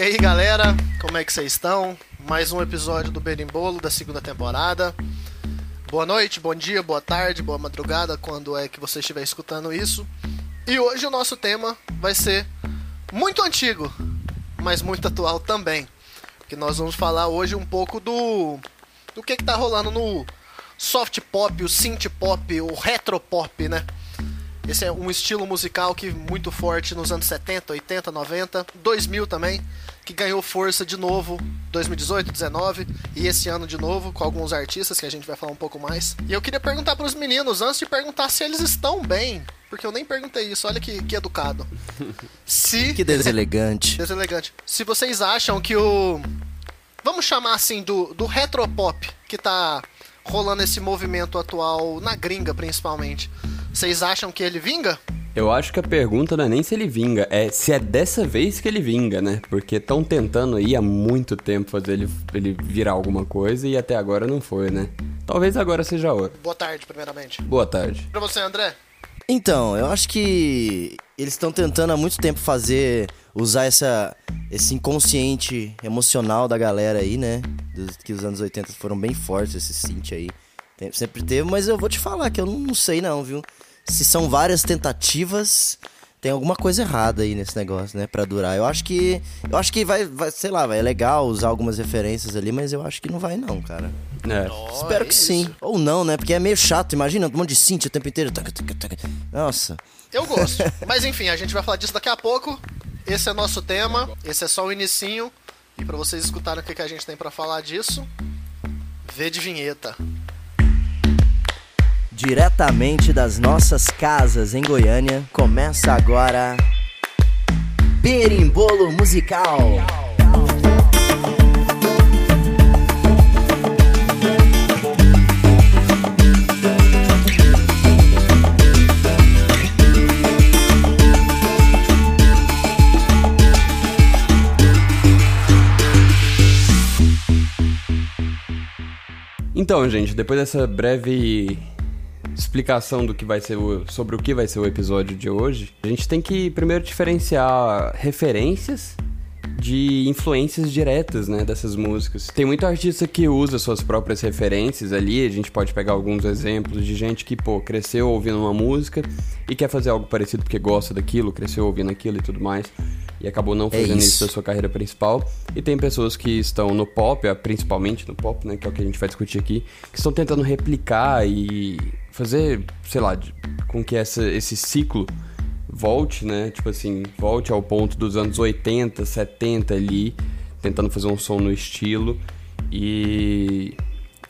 E aí galera, como é que vocês estão? Mais um episódio do Berimbolo da segunda temporada. Boa noite, bom dia, boa tarde, boa madrugada, quando é que você estiver escutando isso. E hoje o nosso tema vai ser muito antigo, mas muito atual também. Que nós vamos falar hoje um pouco do do que que tá rolando no soft pop, o synth pop, o retro pop, né? Esse é um estilo musical que muito forte nos anos 70, 80, 90, 2000 também, que ganhou força de novo 2018, 19 e esse ano de novo com alguns artistas que a gente vai falar um pouco mais. E eu queria perguntar para os meninos antes de perguntar se eles estão bem, porque eu nem perguntei isso. Olha que, que educado. Se Que deselegante. deselegante. Se vocês acham que o vamos chamar assim do do retropop que tá rolando esse movimento atual na gringa principalmente. Vocês acham que ele vinga? Eu acho que a pergunta não é nem se ele vinga, é se é dessa vez que ele vinga, né? Porque estão tentando aí há muito tempo fazer ele, ele virar alguma coisa e até agora não foi, né? Talvez agora seja hora. Boa tarde, primeiramente. Boa tarde. Pra você, André. Então, eu acho que eles estão tentando há muito tempo fazer, usar essa, esse inconsciente emocional da galera aí, né? Dos, que os anos 80 foram bem fortes, esse synth aí. Sempre teve, mas eu vou te falar que eu não sei não, viu? Se são várias tentativas, tem alguma coisa errada aí nesse negócio, né? Pra durar. Eu acho que. Eu acho que vai, vai sei lá, vai, é legal usar algumas referências ali, mas eu acho que não vai não, cara. É. Espero é que isso. sim. Ou não, né? Porque é meio chato. Imagina um monte de synth o tempo inteiro. Nossa. Eu gosto. Mas enfim, a gente vai falar disso daqui a pouco. Esse é nosso tema. Esse é só o inicinho. E pra vocês escutarem o que, que a gente tem pra falar disso, vê de vinheta. Diretamente das nossas casas em Goiânia, começa agora. Berimbolo Musical. Então, gente, depois dessa breve explicação do que vai ser o, sobre o que vai ser o episódio de hoje, a gente tem que primeiro diferenciar referências de influências diretas, né, dessas músicas. Tem muito artista que usa suas próprias referências ali, a gente pode pegar alguns exemplos de gente que, pô, cresceu ouvindo uma música e quer fazer algo parecido porque gosta daquilo, cresceu ouvindo aquilo e tudo mais, e acabou não fazendo isso. isso da sua carreira principal. E tem pessoas que estão no pop, principalmente no pop, né, que é o que a gente vai discutir aqui, que estão tentando replicar e fazer, sei lá, com que essa, esse ciclo volte, né? Tipo assim, volte ao ponto dos anos 80, 70 ali, tentando fazer um som no estilo e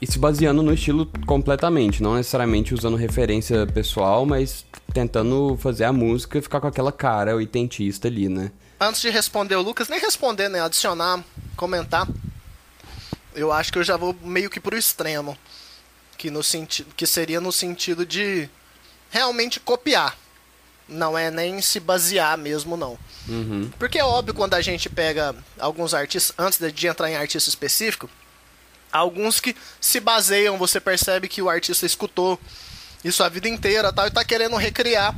e se baseando no estilo completamente, não necessariamente usando referência pessoal, mas tentando fazer a música ficar com aquela cara oitentista ali, né? Antes de responder o Lucas, nem responder, né? Adicionar, comentar. Eu acho que eu já vou meio que pro extremo. Que, no senti que seria no sentido de realmente copiar. Não é nem se basear mesmo, não. Uhum. Porque é óbvio quando a gente pega alguns artistas, antes de- entrar em artista específico, alguns que se baseiam, você percebe que o artista escutou isso a vida inteira tal, e tá querendo recriar,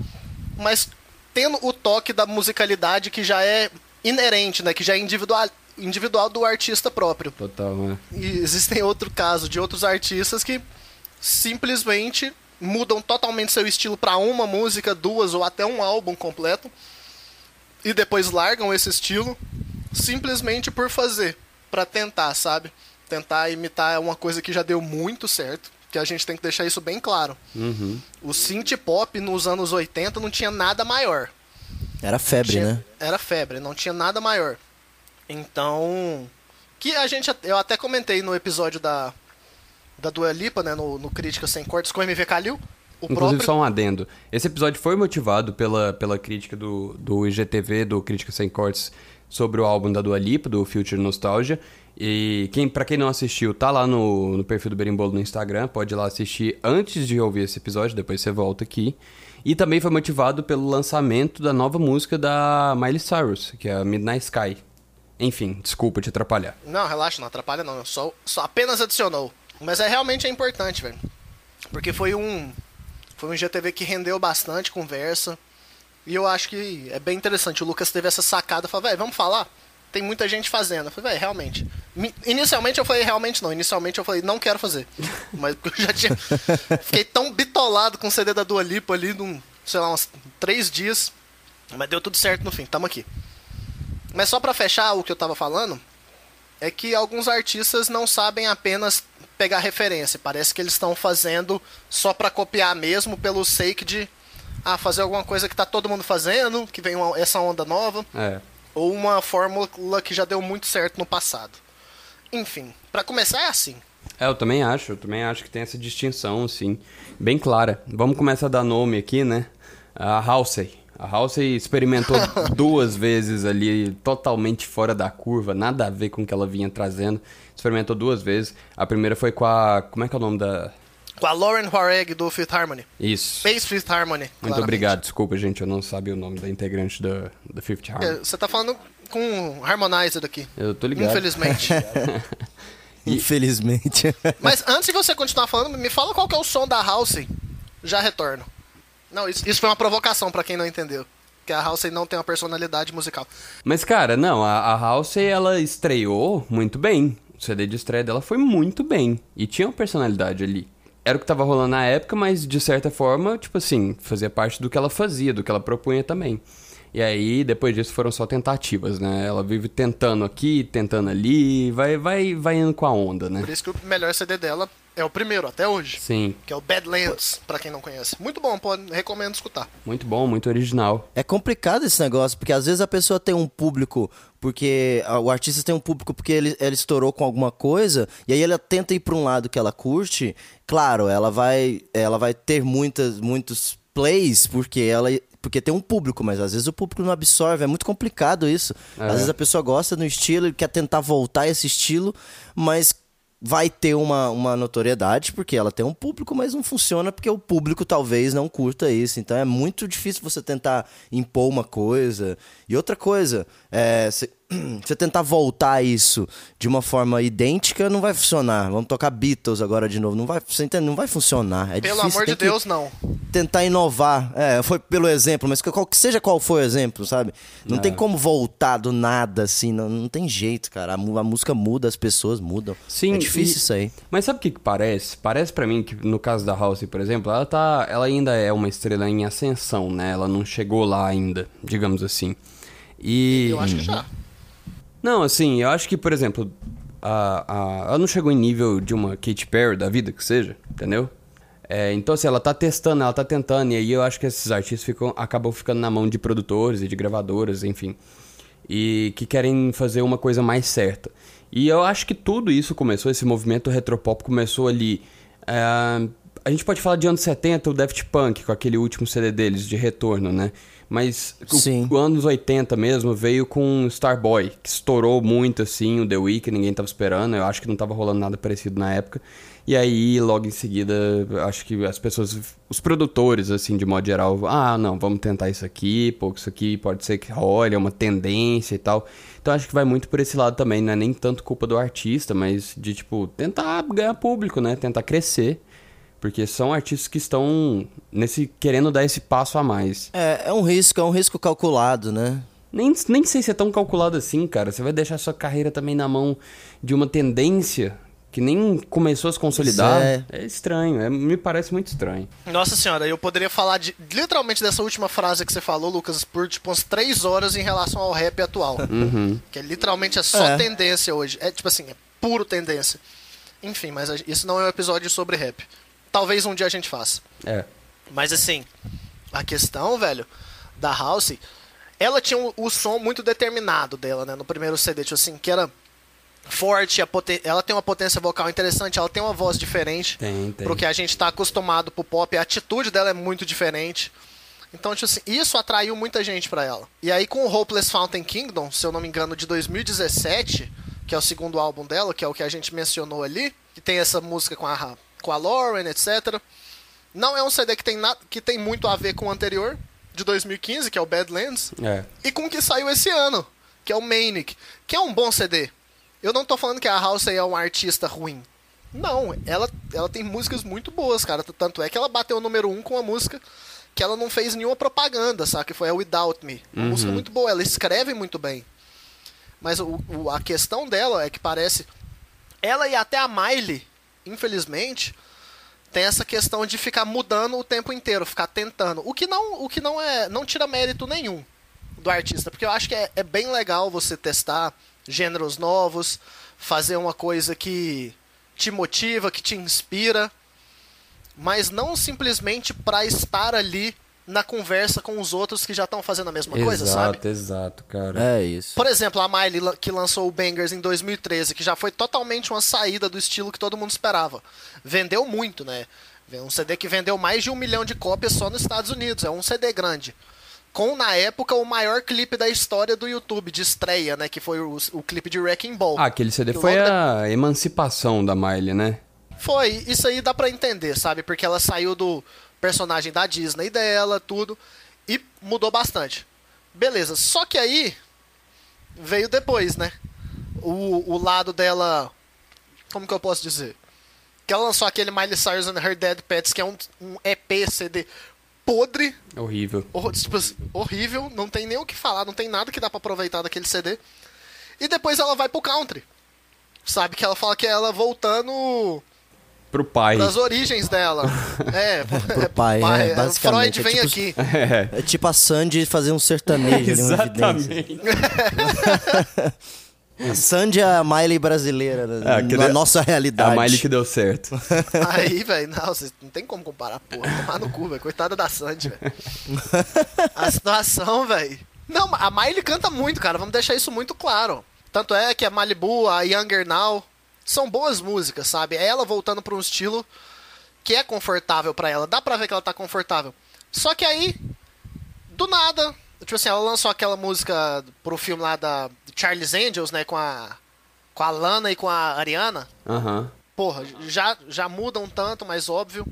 mas tendo o toque da musicalidade que já é inerente, né? Que já é individual, individual do artista próprio. Total, né? E existem outro caso de outros artistas que simplesmente mudam totalmente seu estilo para uma música, duas ou até um álbum completo e depois largam esse estilo simplesmente por fazer, para tentar, sabe? Tentar imitar uma coisa que já deu muito certo, que a gente tem que deixar isso bem claro. Uhum. O synth pop nos anos 80 não tinha nada maior. Era febre, Tinha- né? Era febre, não tinha nada maior. Então, que a gente eu até comentei no episódio da da Dua Lipa, né, no, no Crítica sem cortes com o MV Calil, o Inclusive, próprio só um adendo. Esse episódio foi motivado pela, pela crítica do, do IGTV, do Crítica Sem Cortes, sobre o álbum da Dua Lipa, do Future Nostalgia. E quem, pra quem não assistiu, tá lá no, no perfil do Berimbolo no Instagram, pode ir lá assistir antes de ouvir esse episódio, depois você volta aqui. E também foi motivado pelo lançamento da nova música da Miley Cyrus, que é a Midnight Sky. Enfim, desculpa te atrapalhar. Não, relaxa, não atrapalha não. Só, só apenas adicionou. Mas é realmente é importante, velho. Porque foi um. Foi um GTV que rendeu bastante conversa. E eu acho que é bem interessante. O Lucas teve essa sacada. Falou, velho, vamos falar? tem muita gente fazendo. Eu falei, velho, realmente. Inicialmente eu falei, realmente não. Inicialmente eu falei, não quero fazer. Mas eu já tinha. Fiquei tão bitolado com o CD da Dua Lipa ali, num, sei lá, uns três dias. Mas deu tudo certo no fim, tamo aqui. Mas só pra fechar o que eu tava falando, é que alguns artistas não sabem apenas pegar referência. Parece que eles estão fazendo só pra copiar mesmo, pelo sake de ah, fazer alguma coisa que tá todo mundo fazendo, que vem uma- essa onda nova, É. ou uma fórmula que já deu muito certo no passado. Enfim, pra começar é assim. É, eu também acho, eu também acho que tem essa distinção, assim, bem clara. Vamos começar a dar nome aqui, né? A Halsey. A Halsey experimentou duas vezes ali, totalmente fora da curva, nada a ver com o que ela vinha trazendo. Experimentou duas vezes. A primeira foi com a. Como é que é o nome da. Com a Lauren Horeg do Fifth Harmony. Isso. Space Fifth Harmony. Muito claramente. obrigado, desculpa, gente, eu não sabia o nome da integrante da, da Fifth É, Harmony. Você tá falando com o Harmonizer aqui. Eu tô ligado. Infelizmente. Infelizmente. Mas antes de você continuar falando, me fala qual que é o som da Halsey. Já retorno. Não, isso, isso foi uma provocação pra quem não entendeu. Que a Halsey não tem uma personalidade musical. Mas, cara, não, a, a Halsey, ela estreou muito bem. O CD de estreia dela foi muito bem. E tinha uma personalidade ali. Era o que tava rolando na época, mas de certa forma, tipo assim, fazia parte do que ela fazia, do que ela propunha também. E aí, depois disso, foram só tentativas, né? Ela vive tentando aqui, tentando ali, vai, vai, vai indo com a onda, né? Por isso que o melhor CD dela é o primeiro, até hoje. Sim, Que é o Badlands, pra quem não conhece. Muito bom, pode, recomendo escutar. muito bom, muito original. É complicado esse negócio, porque às vezes a pessoa tem um público, porque o artista tem um público porque ele, ele estourou com alguma coisa, e aí ela tenta ir pra um lado que ela curte. Claro, ela vai, ela vai ter muitas, muitos plays, porque ela. Porque tem um público, mas às vezes o público não absorve. É muito complicado isso. É. Às vezes a pessoa gosta do estilo e quer tentar voltar a esse estilo, mas vai ter uma, uma notoriedade porque ela tem um público, mas não funciona porque o público talvez não curta isso. Então é muito difícil você tentar impor uma coisa. E outra coisa, é, você você tentar voltar isso de uma forma idêntica não vai funcionar. Vamos tocar Beatles agora de novo. Não vai, você entende? Não vai funcionar. É Pelo difícil, amor tem de Deus, não. tentar inovar. É, foi pelo exemplo, mas qual, que seja qual foi o exemplo, sabe? Não É. tem como voltar do nada, assim, não, não tem jeito, cara. A, a música muda, as pessoas mudam. Sim, é difícil e- isso aí. Mas sabe o que, que parece? Parece pra mim que no caso da House, por exemplo, ela tá, ela ainda é uma estrela em ascensão, né? Ela não chegou lá ainda, digamos assim. E Eu acho que já. Não, assim, eu acho que, por exemplo, a, a, ela não chegou em nível de uma Katy Perry da vida, que seja, entendeu? É, então, assim, ela tá testando, ela tá tentando, e aí eu acho que esses artistas ficam, acabam ficando na mão de produtores e de gravadoras, enfim, e que querem fazer uma coisa mais certa. E eu acho que tudo isso começou, esse movimento retropop começou ali. é, a gente pode falar de anos 70, o Daft Punk, com aquele último CD deles, de retorno, né? Mas o- Sim. o anos 80 mesmo veio com Starboy, que estourou muito assim, o The Week, ninguém tava esperando, eu acho que não tava rolando nada parecido na época. E aí, logo em seguida, acho que as pessoas, os produtores, assim, de modo geral, ah, não, vamos tentar isso aqui, pô, isso aqui pode ser que role, é uma tendência e tal. Então acho que vai muito por esse lado também, não é nem tanto culpa do artista, mas de, tipo, tentar ganhar público, né? Tentar crescer. Porque são artistas que estão nesse querendo dar esse passo a mais. É, é um risco, é um risco calculado, né? Nem, nem sei se é tão calculado assim, cara. Você vai deixar sua carreira também na mão de uma tendência que nem começou a se consolidar. Pois É, estranho, é- me parece muito estranho. Nossa senhora, eu poderia falar de, literalmente dessa última frase que você falou, Lucas, por tipo umas três horas em relação ao rap atual. Que é literalmente é só É. tendência hoje. É tipo assim, é puro tendência. Enfim, mas isso não é um episódio sobre rap. Talvez um dia a gente faça. É. Mas assim, a questão, velho, da House, ela tinha o, o som muito determinado dela, né? No primeiro CD, tipo assim, que era forte, ela tem uma potência vocal interessante, ela tem uma voz diferente Tem, tem. pro que a gente tá acostumado pro pop, a atitude dela é muito diferente. Então, tipo assim, isso atraiu muita gente pra ela. E aí com o Hopeless Fountain Kingdom, se eu não me engano, de 2017, que é o segundo álbum dela, que é o que a gente mencionou ali, que tem essa música com a, com a Lauren, etc. Não é um CD que tem, na, que tem muito a ver com o anterior, de 2015, que é o Badlands, É. e com o que saiu esse ano, que é o Manic, que é um bom CD. Eu não tô falando que a House é um artista ruim. Não, ela, ela tem músicas muito boas, cara. Tanto é que ela bateu o número um com uma música que ela não fez nenhuma propaganda, sabe? Que foi a Without Me. Uma música muito boa, ela escreve muito bem. Mas o, o- a questão dela é que parece. Ela e até a Miley, infelizmente, tem essa questão de ficar mudando o tempo inteiro, ficar tentando. O que não, o que não é. não tira mérito nenhum do artista. Porque eu acho que é, é bem legal você testar gêneros novos, fazer uma coisa que te motiva, que te inspira. Mas não simplesmente pra estar ali na conversa com os outros que já estão fazendo a mesma coisa, sabe? exato, exato, cara. É isso. Por exemplo, a Miley que lançou o Bangers em 2013, que já foi totalmente uma saída do estilo que todo mundo esperava. Vendeu muito, né? Um CD que vendeu mais de um milhão de cópias só nos Estados Unidos. É um CD grande. Com, na época, o maior clipe da história do YouTube, de estreia, né? Que foi o, o clipe de Wrecking Ball. Ah, aquele CD foi a emancipação da Miley, né? Foi, isso aí dá pra entender, sabe? Porque ela saiu do personagem da Disney dela, tudo, e mudou bastante. Beleza, só que aí veio depois, né? O, o lado dela. Como que eu posso dizer? Que ela lançou aquele Miley Cyrus and Her Dead Pets, que é um, um EP CD podre, Horrível. hor- tipo assim, horrível, não tem nem o que falar, não tem nada que dá pra aproveitar daquele CD. E depois ela vai pro country. Sabe que ela fala que ela voltando Pro pai. das origens dela. É, Pro pai, é, basicamente, Freud é vem tipo- aqui. É. É tipo a Sandy fazer um sertanejo. Exatamente. A Sandy é a Miley brasileira, na, Ah, que na de- nossa É a realidade. Miley que deu certo. Aí, velho, não, vocês não tem como comparar, porra. Tomar no cu, velho. Coitada da Sandy, velho. A situação, velho. Não, a Miley canta muito, cara. Vamos deixar isso muito claro. Tanto é que a Malibu, a Younger Now, são boas músicas, sabe? É ela voltando pra um estilo que é confortável pra ela. Dá pra ver que ela tá confortável. Só que aí, do nada, tipo assim, ela lançou aquela música pro filme lá da Charlie's Angels, né? Com a, com a Lana e com a Ariana porra, já, já muda um tanto, mais óbvio.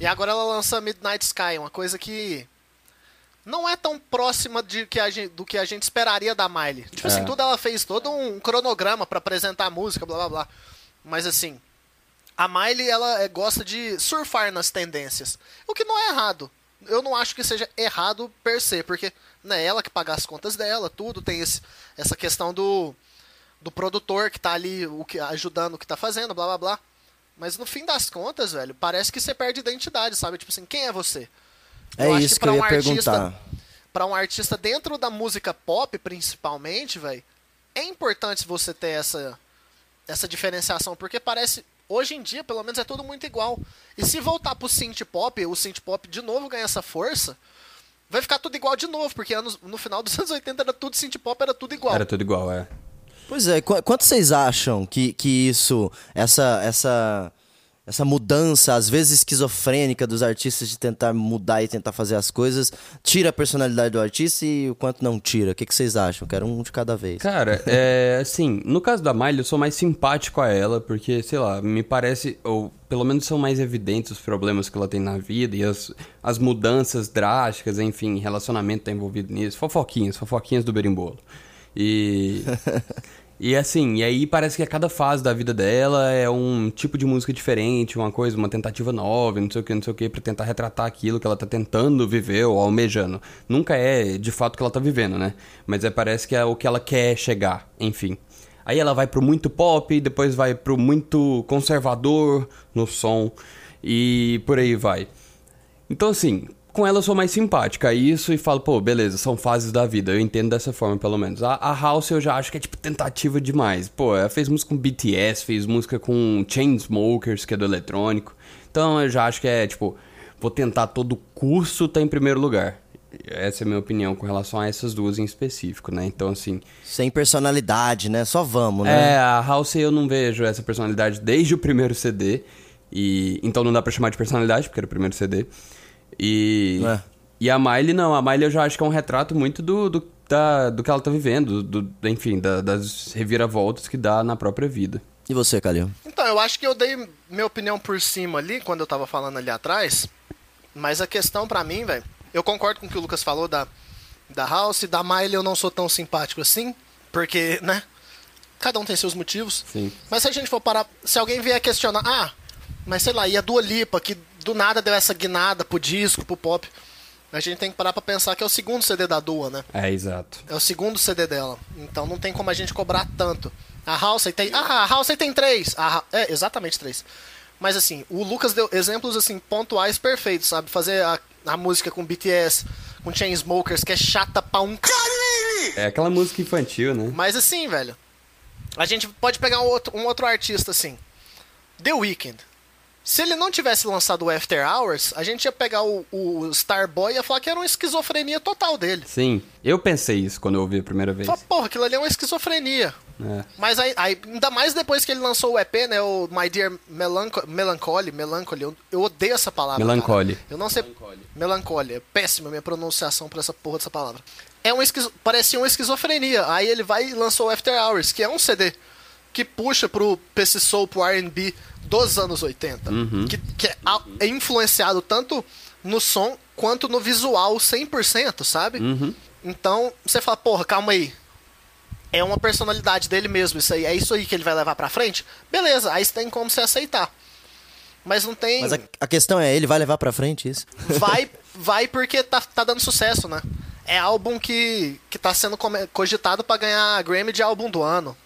E agora ela lança Midnight Sky, uma coisa que não é tão próxima de que a gente, do que a gente esperaria da Miley. Tipo É. assim, tudo ela fez todo um cronograma pra apresentar a música, blá blá blá. Mas assim, a Miley ela é, gosta de surfar nas tendências, o que não é errado. Eu não acho que seja errado per se, porque não é ela que paga as contas dela, tudo tem esse, essa questão do do produtor que tá ali o que, ajudando o que tá fazendo, blá blá blá. Mas no fim das contas, velho, parece que você perde identidade, sabe? Tipo assim, quem é você? É Eu acho isso que, pra eu ia um artista- perguntar. Pra um artista dentro da música pop, principalmente, velho, é importante você ter essa essa diferenciação, porque parece hoje em dia, pelo menos é tudo muito igual. E se voltar pro synth pop, o synth pop de novo ganha essa força, vai ficar tudo igual de novo, porque anos, no final dos anos 80 era tudo synth pop, era tudo igual. Era tudo igual, é. Pois é, qu- quanto vocês acham que, que isso, essa, essa, essa mudança, às vezes esquizofrênica dos artistas de tentar mudar e tentar fazer as coisas, tira a personalidade do artista e o quanto não tira? O que, que vocês acham? Quero um de cada vez. Cara, é assim, no caso da Miley, eu sou mais simpático a ela, porque, sei lá, me parece, ou pelo menos são mais evidentes os problemas que ela tem na vida e as, as mudanças drásticas, enfim, relacionamento tá envolvido nisso, fofoquinhas, fofoquinhas do berimbolo. E. E assim, e aí parece que a cada fase da vida dela é um tipo de música diferente, uma coisa, uma tentativa nova, não sei o que, não sei o que, pra tentar retratar aquilo que ela tá tentando viver ou almejando. Nunca é de fato o que ela tá vivendo, né? Mas é, parece que é o que ela quer chegar, enfim. Aí ela vai pro muito pop, depois vai pro muito conservador no som e por aí vai. Então, assim, com ela eu sou mais simpática a isso e falo, pô, beleza, são fases da vida. Eu entendo dessa forma, pelo menos. A, a House eu já acho que é, tipo, tentativa demais. Pô, ela fez música com BTS, fez música com Chainsmokers, que é do eletrônico. Então eu já acho que é, tipo, vou tentar todo custo tá em primeiro lugar. Essa é a minha opinião com relação a essas duas em específico, né? Então, assim, Sem personalidade, né? Só vamos, né? é, a House eu não vejo essa personalidade desde o primeiro CD. E então não dá pra chamar de personalidade, porque era o primeiro CD. E. É. E a Miley não, a Miley eu já acho que é um retrato muito do, do, da, do que ela tá vivendo, do, enfim, da- das reviravoltas que dá na própria vida. E você, Calil? Então, eu acho que eu dei minha opinião por cima ali, quando eu tava falando ali atrás. Mas a questão pra mim, velho, eu concordo com o que o Lucas falou da, da House, da Miley eu não sou tão simpático assim, porque, né? Cada um tem seus motivos. Sim. Mas se a gente for parar, se alguém vier questionar, ah, mas sei lá, e a Dua Lipa, que do nada deu essa guinada pro disco, pro pop. a gente tem que parar pra pensar que é o segundo CD da Dua, né? É, exato. É o segundo CD dela. Então não tem como a gente cobrar tanto. A Halsey tem. Ah, a Halsey tem três. A, é, exatamente três. Mas assim, o Lucas deu exemplos assim, pontuais perfeitos, sabe? Fazer a, a música com BTS, com Chainsmokers, que é chata pra um. É aquela música infantil, né? Mas assim, velho. A gente pode pegar um outro, um outro artista assim. The Weeknd. Se ele não tivesse lançado o After Hours, a gente ia pegar o, o Starboy e ia falar que era uma esquizofrenia total dele. Sim, eu pensei isso quando eu ouvi a primeira vez. Fala, porra, aquilo ali é uma esquizofrenia. É. Mas aí, aí, ainda mais depois que ele lançou o EP, né? O My Dear Melancho Melancholy, Melancholy, eu, eu odeio essa palavra. Melancholy. cara. Eu não sei. Melancholy. É péssima minha pronunciação pra essa porra dessa palavra. É um esquizo... Parecia uma esquizofrenia. Aí ele vai e lançou o After Hours, que é um CD que puxa pro pra esse soul, pro RB dos anos 80. Que, que é, é influenciado tanto no som quanto no visual 100%, sabe? Então, você fala, porra, calma aí é uma personalidade dele mesmo, isso aí, é isso aí que ele vai levar pra frente, beleza, aí você tem como você aceitar. Mas não tem. Mas a, a questão é, ele vai levar pra frente isso? Vai, vai porque tá, tá dando sucesso, né? É álbum que, que tá sendo cogitado pra ganhar Grammy de álbum do ano.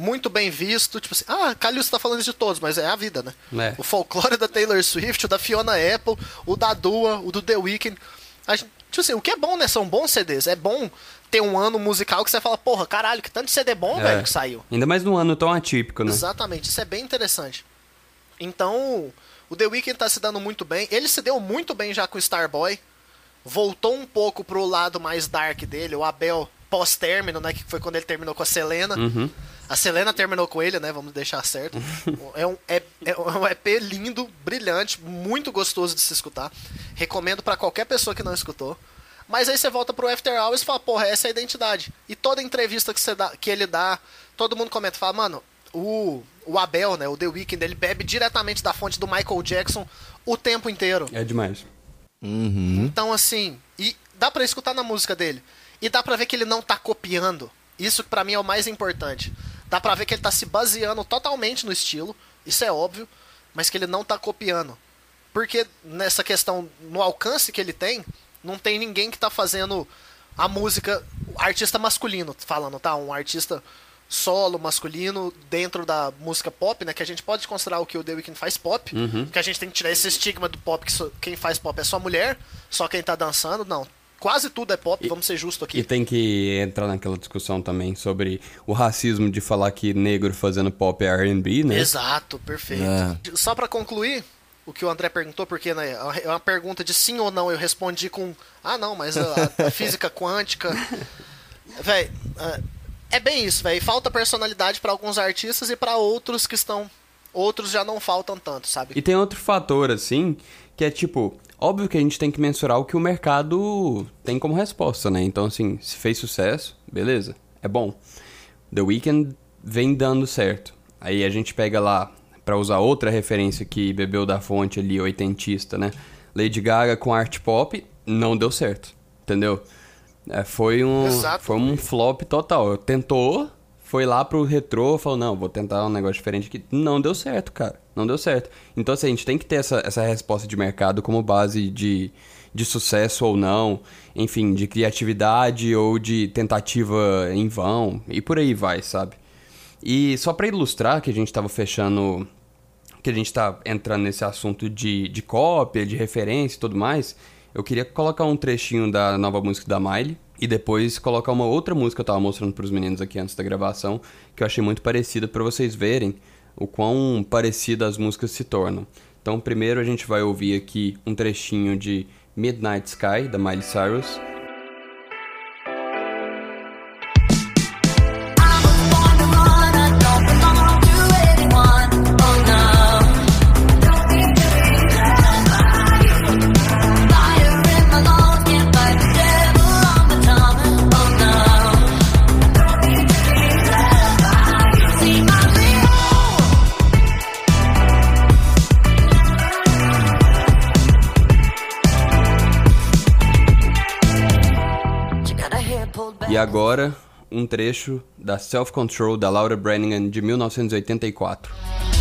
Muito bem visto, tipo assim, ah, Calil tá falando isso de todos, mas é a vida, né? É. O folclore da Taylor Swift, o da Fiona Apple, o da Dua, o do The Weeknd. A gente- tipo assim, o que é bom, né? São bons CDs. É bom ter um ano musical que você fala, porra, caralho, que tanto de CD bom, É. velho, que saiu. Ainda mais num ano tão atípico, né? Exatamente, isso é bem interessante. Então, o The Weeknd tá se dando muito bem. Ele se deu muito bem já com o Starboy. Voltou um pouco pro lado mais dark dele, o Abel pós-término, né? Que foi quando ele terminou com a Selena. A Selena terminou com ele, né? Vamos deixar certo. é, um, é, é um EP lindo, brilhante, muito gostoso de se escutar. Recomendo pra qualquer pessoa que não escutou. Mas aí você volta pro After Hours e fala, porra, essa é a identidade. E toda entrevista que, você dá, que ele dá, todo mundo comenta, fala, mano, o, o Abel, né, o The Weeknd, ele bebe diretamente da fonte do Michael Jackson o tempo inteiro. É demais. Então, assim, e dá pra escutar na música dele. E dá pra ver que ele não tá copiando. Isso que pra mim é o mais importante. Dá pra ver que ele tá se baseando totalmente no estilo, isso é óbvio, mas que ele não tá copiando. Porque nessa questão, no alcance que ele tem, não tem ninguém que tá fazendo a música, artista masculino, falando, tá? Um artista solo masculino dentro da música pop, né? Que a gente pode considerar o que o The Weeknd faz pop, que a gente tem que tirar esse estigma do pop que quem faz pop é só mulher, só quem tá dançando, não. Quase tudo é pop, vamos ser justos aqui. E tem que entrar naquela discussão também sobre o racismo de falar que negro fazendo pop é R&B, né? Exato, perfeito. É. Só pra concluir o que o André perguntou, porque né, é uma pergunta de sim ou não, eu respondi com ah não, mas a, a física quântica, véi, é- é bem isso, véi. Falta personalidade pra alguns artistas e pra outros que estão, outros já não faltam tanto, sabe? E tem outro fator, assim, que é tipo, óbvio que a gente tem que mensurar o que o mercado tem como resposta, né? Então, assim, se fez sucesso, beleza, é bom. The Weeknd vem dando certo. Aí a gente pega lá, pra usar outra referência que bebeu da fonte ali, oitentista, né? Lady Gaga com art pop, não deu certo, entendeu? É, foi um Exato. foi um flop total. Tentou, foi lá pro retrô, falou, não, vou tentar um negócio diferente aqui. Não deu certo, cara. Não deu certo. Então, assim, a gente tem que ter essa, essa resposta de mercado como base de, de sucesso ou não. Enfim, de criatividade ou de tentativa em vão. E por aí vai, sabe? E só pra ilustrar que a gente tava fechando que a gente tá entrando nesse assunto de, de cópia, de referência e tudo mais, eu queria colocar um trechinho da nova música da Miley e depois colocar uma outra música que eu tava mostrando pros meninos aqui antes da gravação, que eu achei muito parecida pra vocês verem o quão parecidas as músicas se tornam. Então, primeiro a gente vai ouvir aqui um trechinho de Midnight Sky da Miley Cyrus. Agora, um trecho da Self Control da Laura Branigan de 1984.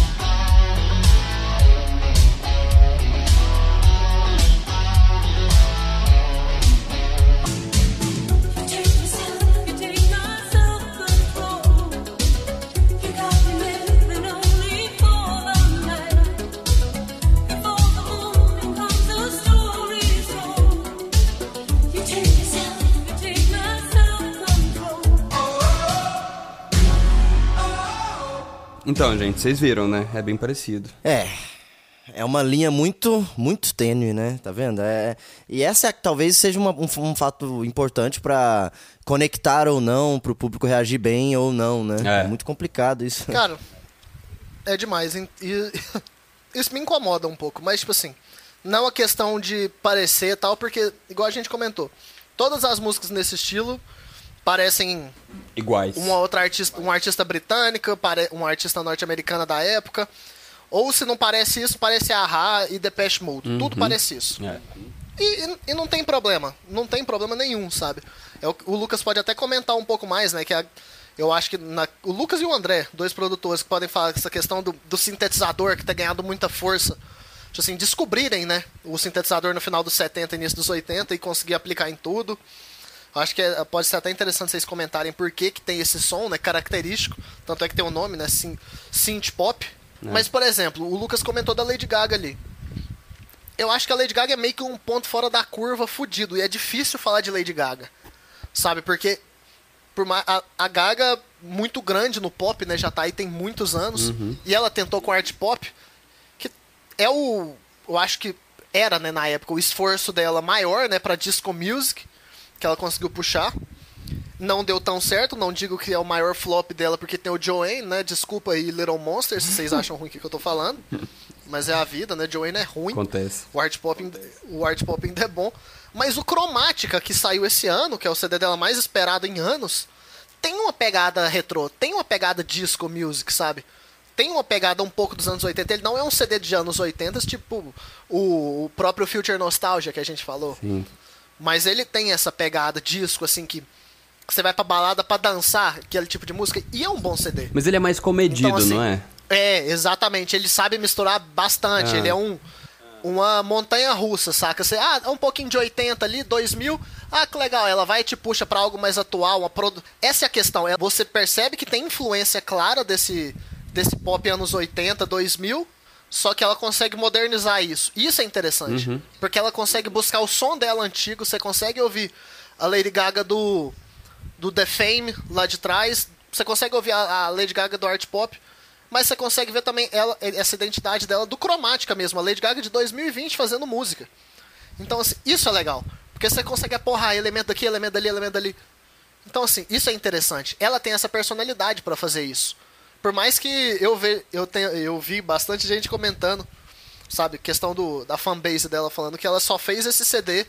Então, gente, vocês viram, né? É bem parecido. É. É uma linha muito, muito tênue, né? Tá vendo? É, e essa é, talvez seja uma, um, um fato importante pra conectar ou não, pro público reagir bem ou não, né? É. muito complicado isso. Cara, é demais. hein? E isso me incomoda um pouco, mas tipo assim, não a questão de parecer e tal, porque, igual a gente comentou, todas as músicas nesse estilo parecem Iguais. uma outra artista, um artista britânica, pare- um artista norte-americana da época. Ou se não parece isso, parece Ahá e Depeche Mode. Tudo parece isso. É. E, e- e não tem problema. Não tem problema nenhum, sabe? É o, o Lucas pode até comentar um pouco mais, né? Que a- eu acho que na- o Lucas e o André, dois produtores que podem falar essa questão do, do sintetizador que tá ganhando muita força. Tipo assim, descobrirem, né? O sintetizador no final dos 70 início dos 80 e conseguir aplicar em tudo. Acho que é- pode ser até interessante vocês comentarem por que, que tem esse som, né? Característico. Tanto é que tem o nome, né? Syn- Synth Pop. Mas, por exemplo, o Lucas comentou da Lady Gaga ali. Eu acho que a Lady Gaga é meio que um ponto fora da curva fudido. E é difícil falar de Lady Gaga. Sabe? Porque por ma- a, a Gaga, muito grande no pop, né? Já tá aí tem muitos anos. E ela tentou com art pop. Que é o. Eu acho que era, né, na época, o esforço dela maior, né, pra disco music. Que ela conseguiu puxar. Não deu tão certo, não digo que é o maior flop dela porque tem o Joanne, né? Desculpa aí, Little Monsters, se vocês acham ruim o que que eu tô falando. Mas é a vida, né? Joanne é ruim. Acontece. O art pop, o art pop ainda é bom. Mas o Chromatica, que saiu esse ano, que é o CD dela mais esperado em anos, tem uma pegada retrô, tem uma pegada disco music, sabe? Tem uma pegada um pouco dos anos 80. Ele não é um CD de anos 80, tipo o, o próprio Future Nostalgia que a gente falou. Sim. Mas ele tem essa pegada disco, assim, que você vai pra balada pra dançar, aquele tipo de música, e é um bom CD. Mas ele é mais comedido, Então, assim, não é? É, exatamente. Ele sabe misturar bastante. Ah. Ele é um uma montanha russa, saca? Você, ah, um pouquinho de 80 ali, 2000. Ah, que legal. Ela vai e te puxa pra algo mais atual, uma produ... Essa é a questão. É, você percebe que tem influência clara desse desse pop anos 80, 2000, só que ela consegue modernizar isso. Isso é interessante, porque ela consegue buscar o som dela antigo, você consegue ouvir a Lady Gaga do do The Fame lá de trás. Você consegue ouvir a, a Lady Gaga do art pop, mas você consegue ver também ela, essa identidade dela do cromática mesmo, a Lady Gaga de 2020 fazendo música. Então, assim, isso é legal, porque você consegue aporrar elemento daqui, elemento dali, elemento dali. Então, assim, isso é interessante. Ela tem essa personalidade pra fazer isso. Por mais que eu, ve, eu, tenha, eu vi bastante gente comentando, sabe, questão do, da fanbase dela falando que ela só fez esse CD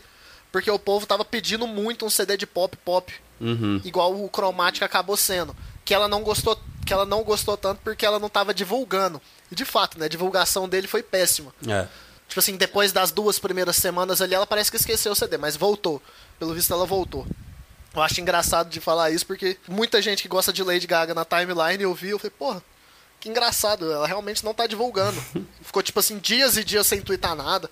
porque o povo tava pedindo muito um CD de pop pop Uhum. igual o Chromatic acabou sendo. Que ela não gostou, que ela não gostou tanto porque ela não tava divulgando. E de fato, né, a divulgação dele foi péssima. É. Tipo assim, depois das duas primeiras semanas ali, ela parece que esqueceu o CD, mas voltou. Pelo visto, ela voltou. Eu acho engraçado de falar isso, porque muita gente que gosta de Lady Gaga na timeline eu vi, eu falei, porra, que engraçado, ela realmente não tá divulgando. Ficou, tipo assim, dias e dias sem twittar nada.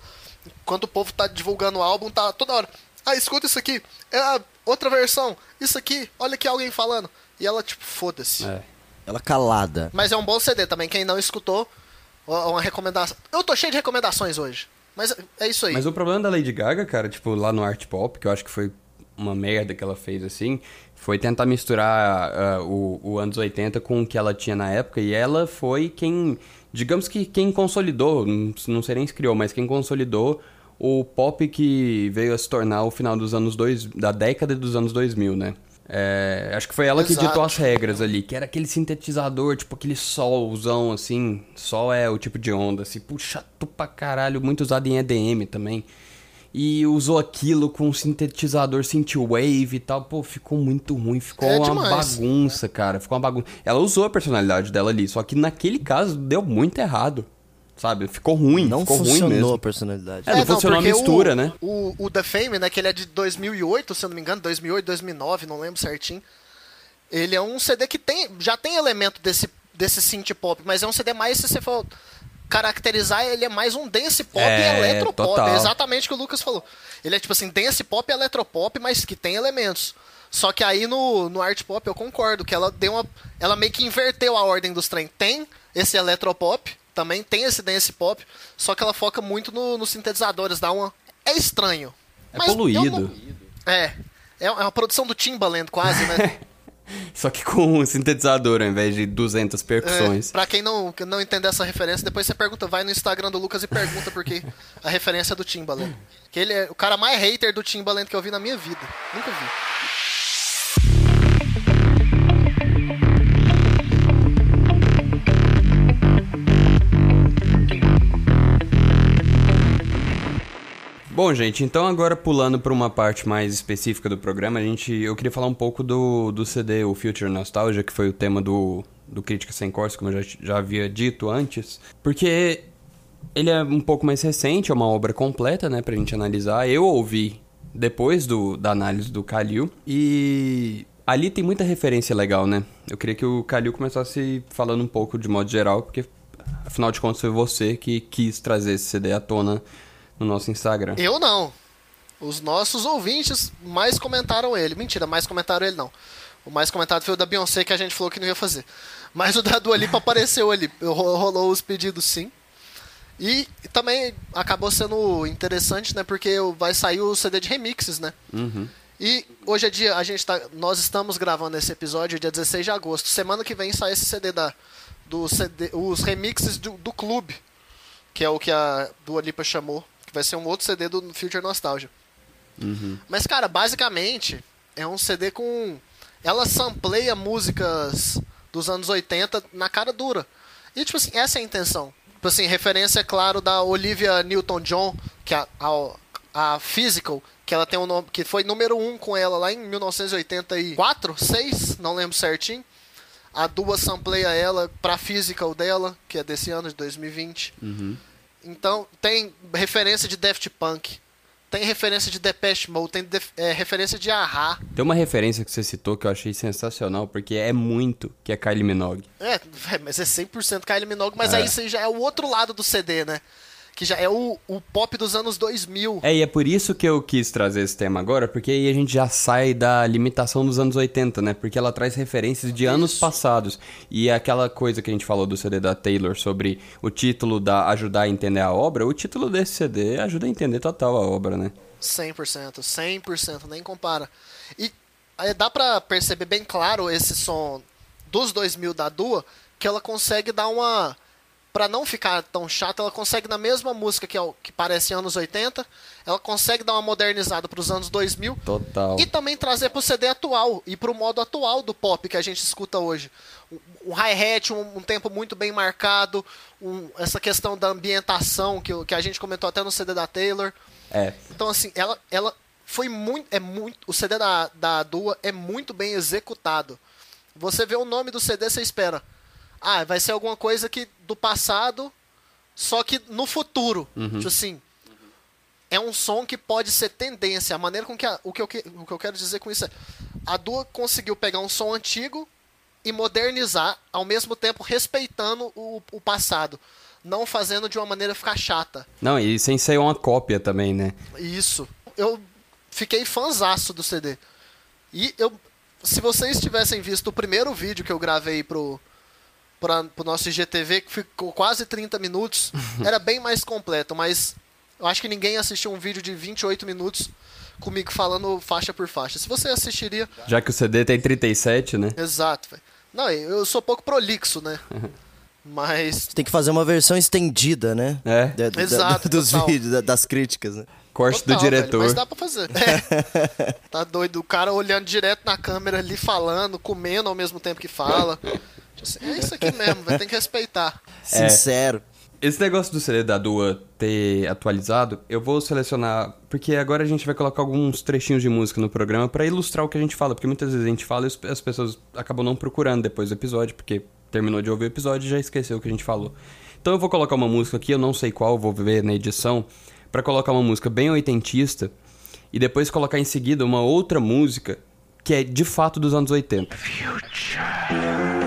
Enquanto o povo tá divulgando o álbum, tá toda hora. Ah, escuta isso aqui. É a outra versão. Isso aqui, olha aqui alguém falando. E ela, tipo, foda-se. É. Ela calada. Mas é um bom CD também. Quem não escutou, uma recomendação. Eu tô cheio de recomendações hoje. Mas é isso aí. Mas o problema da Lady Gaga, cara, tipo, lá no Art Pop, que eu acho que foi uma merda que ela fez assim, foi tentar misturar ah, o, o anos 80 com o que ela tinha na época, e ela foi quem, digamos que quem consolidou, não, sei nem se criou, mas quem consolidou o pop que veio a se tornar o final dos anos dois, da década dos anos 2000, né? É, acho que foi ela que Exato. ditou as regras ali, que era aquele sintetizador, tipo aquele solzão, assim. Sol é o tipo de onda, assim, puxa, chato pra caralho, muito usado em EDM também. E usou aquilo com um sintetizador synthwave e tal, pô, ficou muito ruim, ficou É uma demais. bagunça, cara, ficou uma bagunça. Ela usou a personalidade dela ali, só que naquele caso deu muito errado, sabe? Ficou ruim, Não ficou ruim funcionou mesmo. a personalidade. É, não funcionou a porque mistura, o, né? O, o The Fame, né, que ele é de 2008, se eu não me engano, 2008, 2009, não lembro certinho. Ele é um CD que tem, já tem elemento desse, desse synth pop, mas é um CD mais, se você for caracterizar, ele é mais um dance pop É, e eletropop. total. É exatamente o que o Lucas falou. Ele é tipo assim, dance pop e eletropop, mas que tem elementos. Só que aí no, no art pop eu concordo que ela deu uma. Ela meio que inverteu a ordem dos trem. Tem esse eletropop, também tem esse dance pop, só que ela foca muito no- nos sintetizadores, dá uma. É estranho. É poluído. não- É. É uma produção do Timbaland quase, né? Só que com um sintetizador ao invés de 200 percussões. É, pra quem não, não entender essa referência, depois você pergunta, vai no Instagram do Lucas e pergunta porque a referência é do Timbaland. Que ele é o cara mais hater do Timbaland que eu vi na minha vida. Nunca vi. Bom, gente, então agora pulando para uma parte mais específica do programa, a gente, eu queria falar um pouco do, do CD, o Future Nostalgia, que foi o tema do, do Crítica Sem Cortes, como eu já, já havia dito antes, porque ele é um pouco mais recente, é uma obra completa, né, pra gente analisar. Eu ouvi depois do, da análise do Kalil e ali tem muita referência legal, né? Eu queria que o Kalil começasse falando um pouco de modo geral, porque afinal de contas foi você que quis trazer esse CD à tona no nosso Instagram. Eu não. Os nossos ouvintes mais comentaram ele. Mentira, mais comentaram ele não. O mais comentado foi o da Beyoncé que a gente falou que não ia fazer. Mas o da Dua Lipa apareceu ali. Ro- Rolou os pedidos sim. E também acabou sendo interessante, né? Porque vai sair o CD de remixes, né? Uhum. E hoje é dia, a gente tá, nós estamos gravando esse episódio dia 16 de agosto. Semana que vem sai esse CD da do CD, os remixes do, do clube, que é o que a Dua Lipa chamou, que vai ser um outro CD do Future Nostalgia. Uhum. Mas cara, basicamente é um CD com ela sampleia músicas dos anos 80 na cara dura. E tipo assim, essa é a intenção. Tipo assim, referência é claro da Olivia Newton-John, que é a, a, a Physical, que ela tem um nome que foi número 1 um com ela lá em 1984, 6, não lembro certinho. A Dua sampleia ela pra Physical dela, que é desse ano de 2020. Uhum. Então, tem referência de Daft Punk, tem referência de Depeche Mode, tem é, referência de Ahá. Tem uma referência que você citou que eu achei sensacional, porque é muito que é Kylie Minogue. É, é, mas é 100% Kylie Minogue, mas É. aí aí já é o outro lado do CD, né? Que já é o, o pop dos anos 2000. É, e é por isso que eu quis trazer esse tema agora, porque aí a gente já sai da limitação dos anos 80, né? Porque ela traz referências de anos passados. E aquela coisa que a gente falou do CD da Taylor sobre o título da ajudar a entender a obra, o título desse CD ajuda a entender total a obra, né? 100%, 100%, nem compara. E aí dá pra perceber bem claro esse som dos 2000 da Dua, que ela consegue dar uma... Pra não ficar tão chato, ela consegue na mesma música que, é o- que parece anos 80, ela consegue dar uma modernizada pros anos 2000, Total. E também trazer pro CD atual e pro modo atual do pop que a gente escuta hoje. Um, um hi-hat, um, um tempo muito bem marcado, um- essa questão da ambientação que, o- que a gente comentou até no CD da Taylor. É. Então, assim, ela, ela foi muito. É muito. O CD da, da Dua é muito bem executado. Você vê o nome do CD, você espera. Ah, vai ser alguma coisa que do passado, só que no futuro. Tipo assim. É um som que pode ser tendência. A maneira com que. A, o, que eu, o que eu quero dizer com isso é. A Dua conseguiu pegar um som antigo e modernizar, ao mesmo tempo respeitando o, o passado. Não fazendo de uma maneira ficar chata. Não, e sem ser uma cópia também, né? Isso. Eu fiquei fanzaço do CD. E eu. Se vocês tivessem visto o primeiro vídeo que eu gravei pro, pra, pro nosso IGTV, que ficou quase 30 minutos, era bem mais completo, mas eu acho que ninguém assistiu um vídeo de 28 minutos comigo falando faixa por faixa. Se você assistiria. Já que o CD tem 37, né? Exato, velho. Não, eu sou pouco prolixo, né? Mas. Tem que fazer uma versão estendida, né? É. Da- da- Exato, dos total. vídeos, da- das críticas, né? Corte do Total, velho, diretor. mas dá pra fazer. É. Tá doido. O cara olhando direto na câmera ali, falando, comendo ao mesmo tempo que fala. Assim, é isso aqui mesmo, vai ter que respeitar. É. Sincero. Esse negócio do CD da Dua ter atualizado, eu vou selecionar, porque agora a gente vai colocar alguns trechinhos de música no programa pra ilustrar o que a gente fala, porque muitas vezes a gente fala e as- as pessoas acabam não procurando depois do episódio, porque terminou de ouvir o episódio e já esqueceu o que a gente falou. Então eu vou colocar uma música aqui, eu não sei qual, vou ver na edição, pra colocar uma música bem oitentista e depois colocar em seguida uma outra música que é de fato dos anos 80. You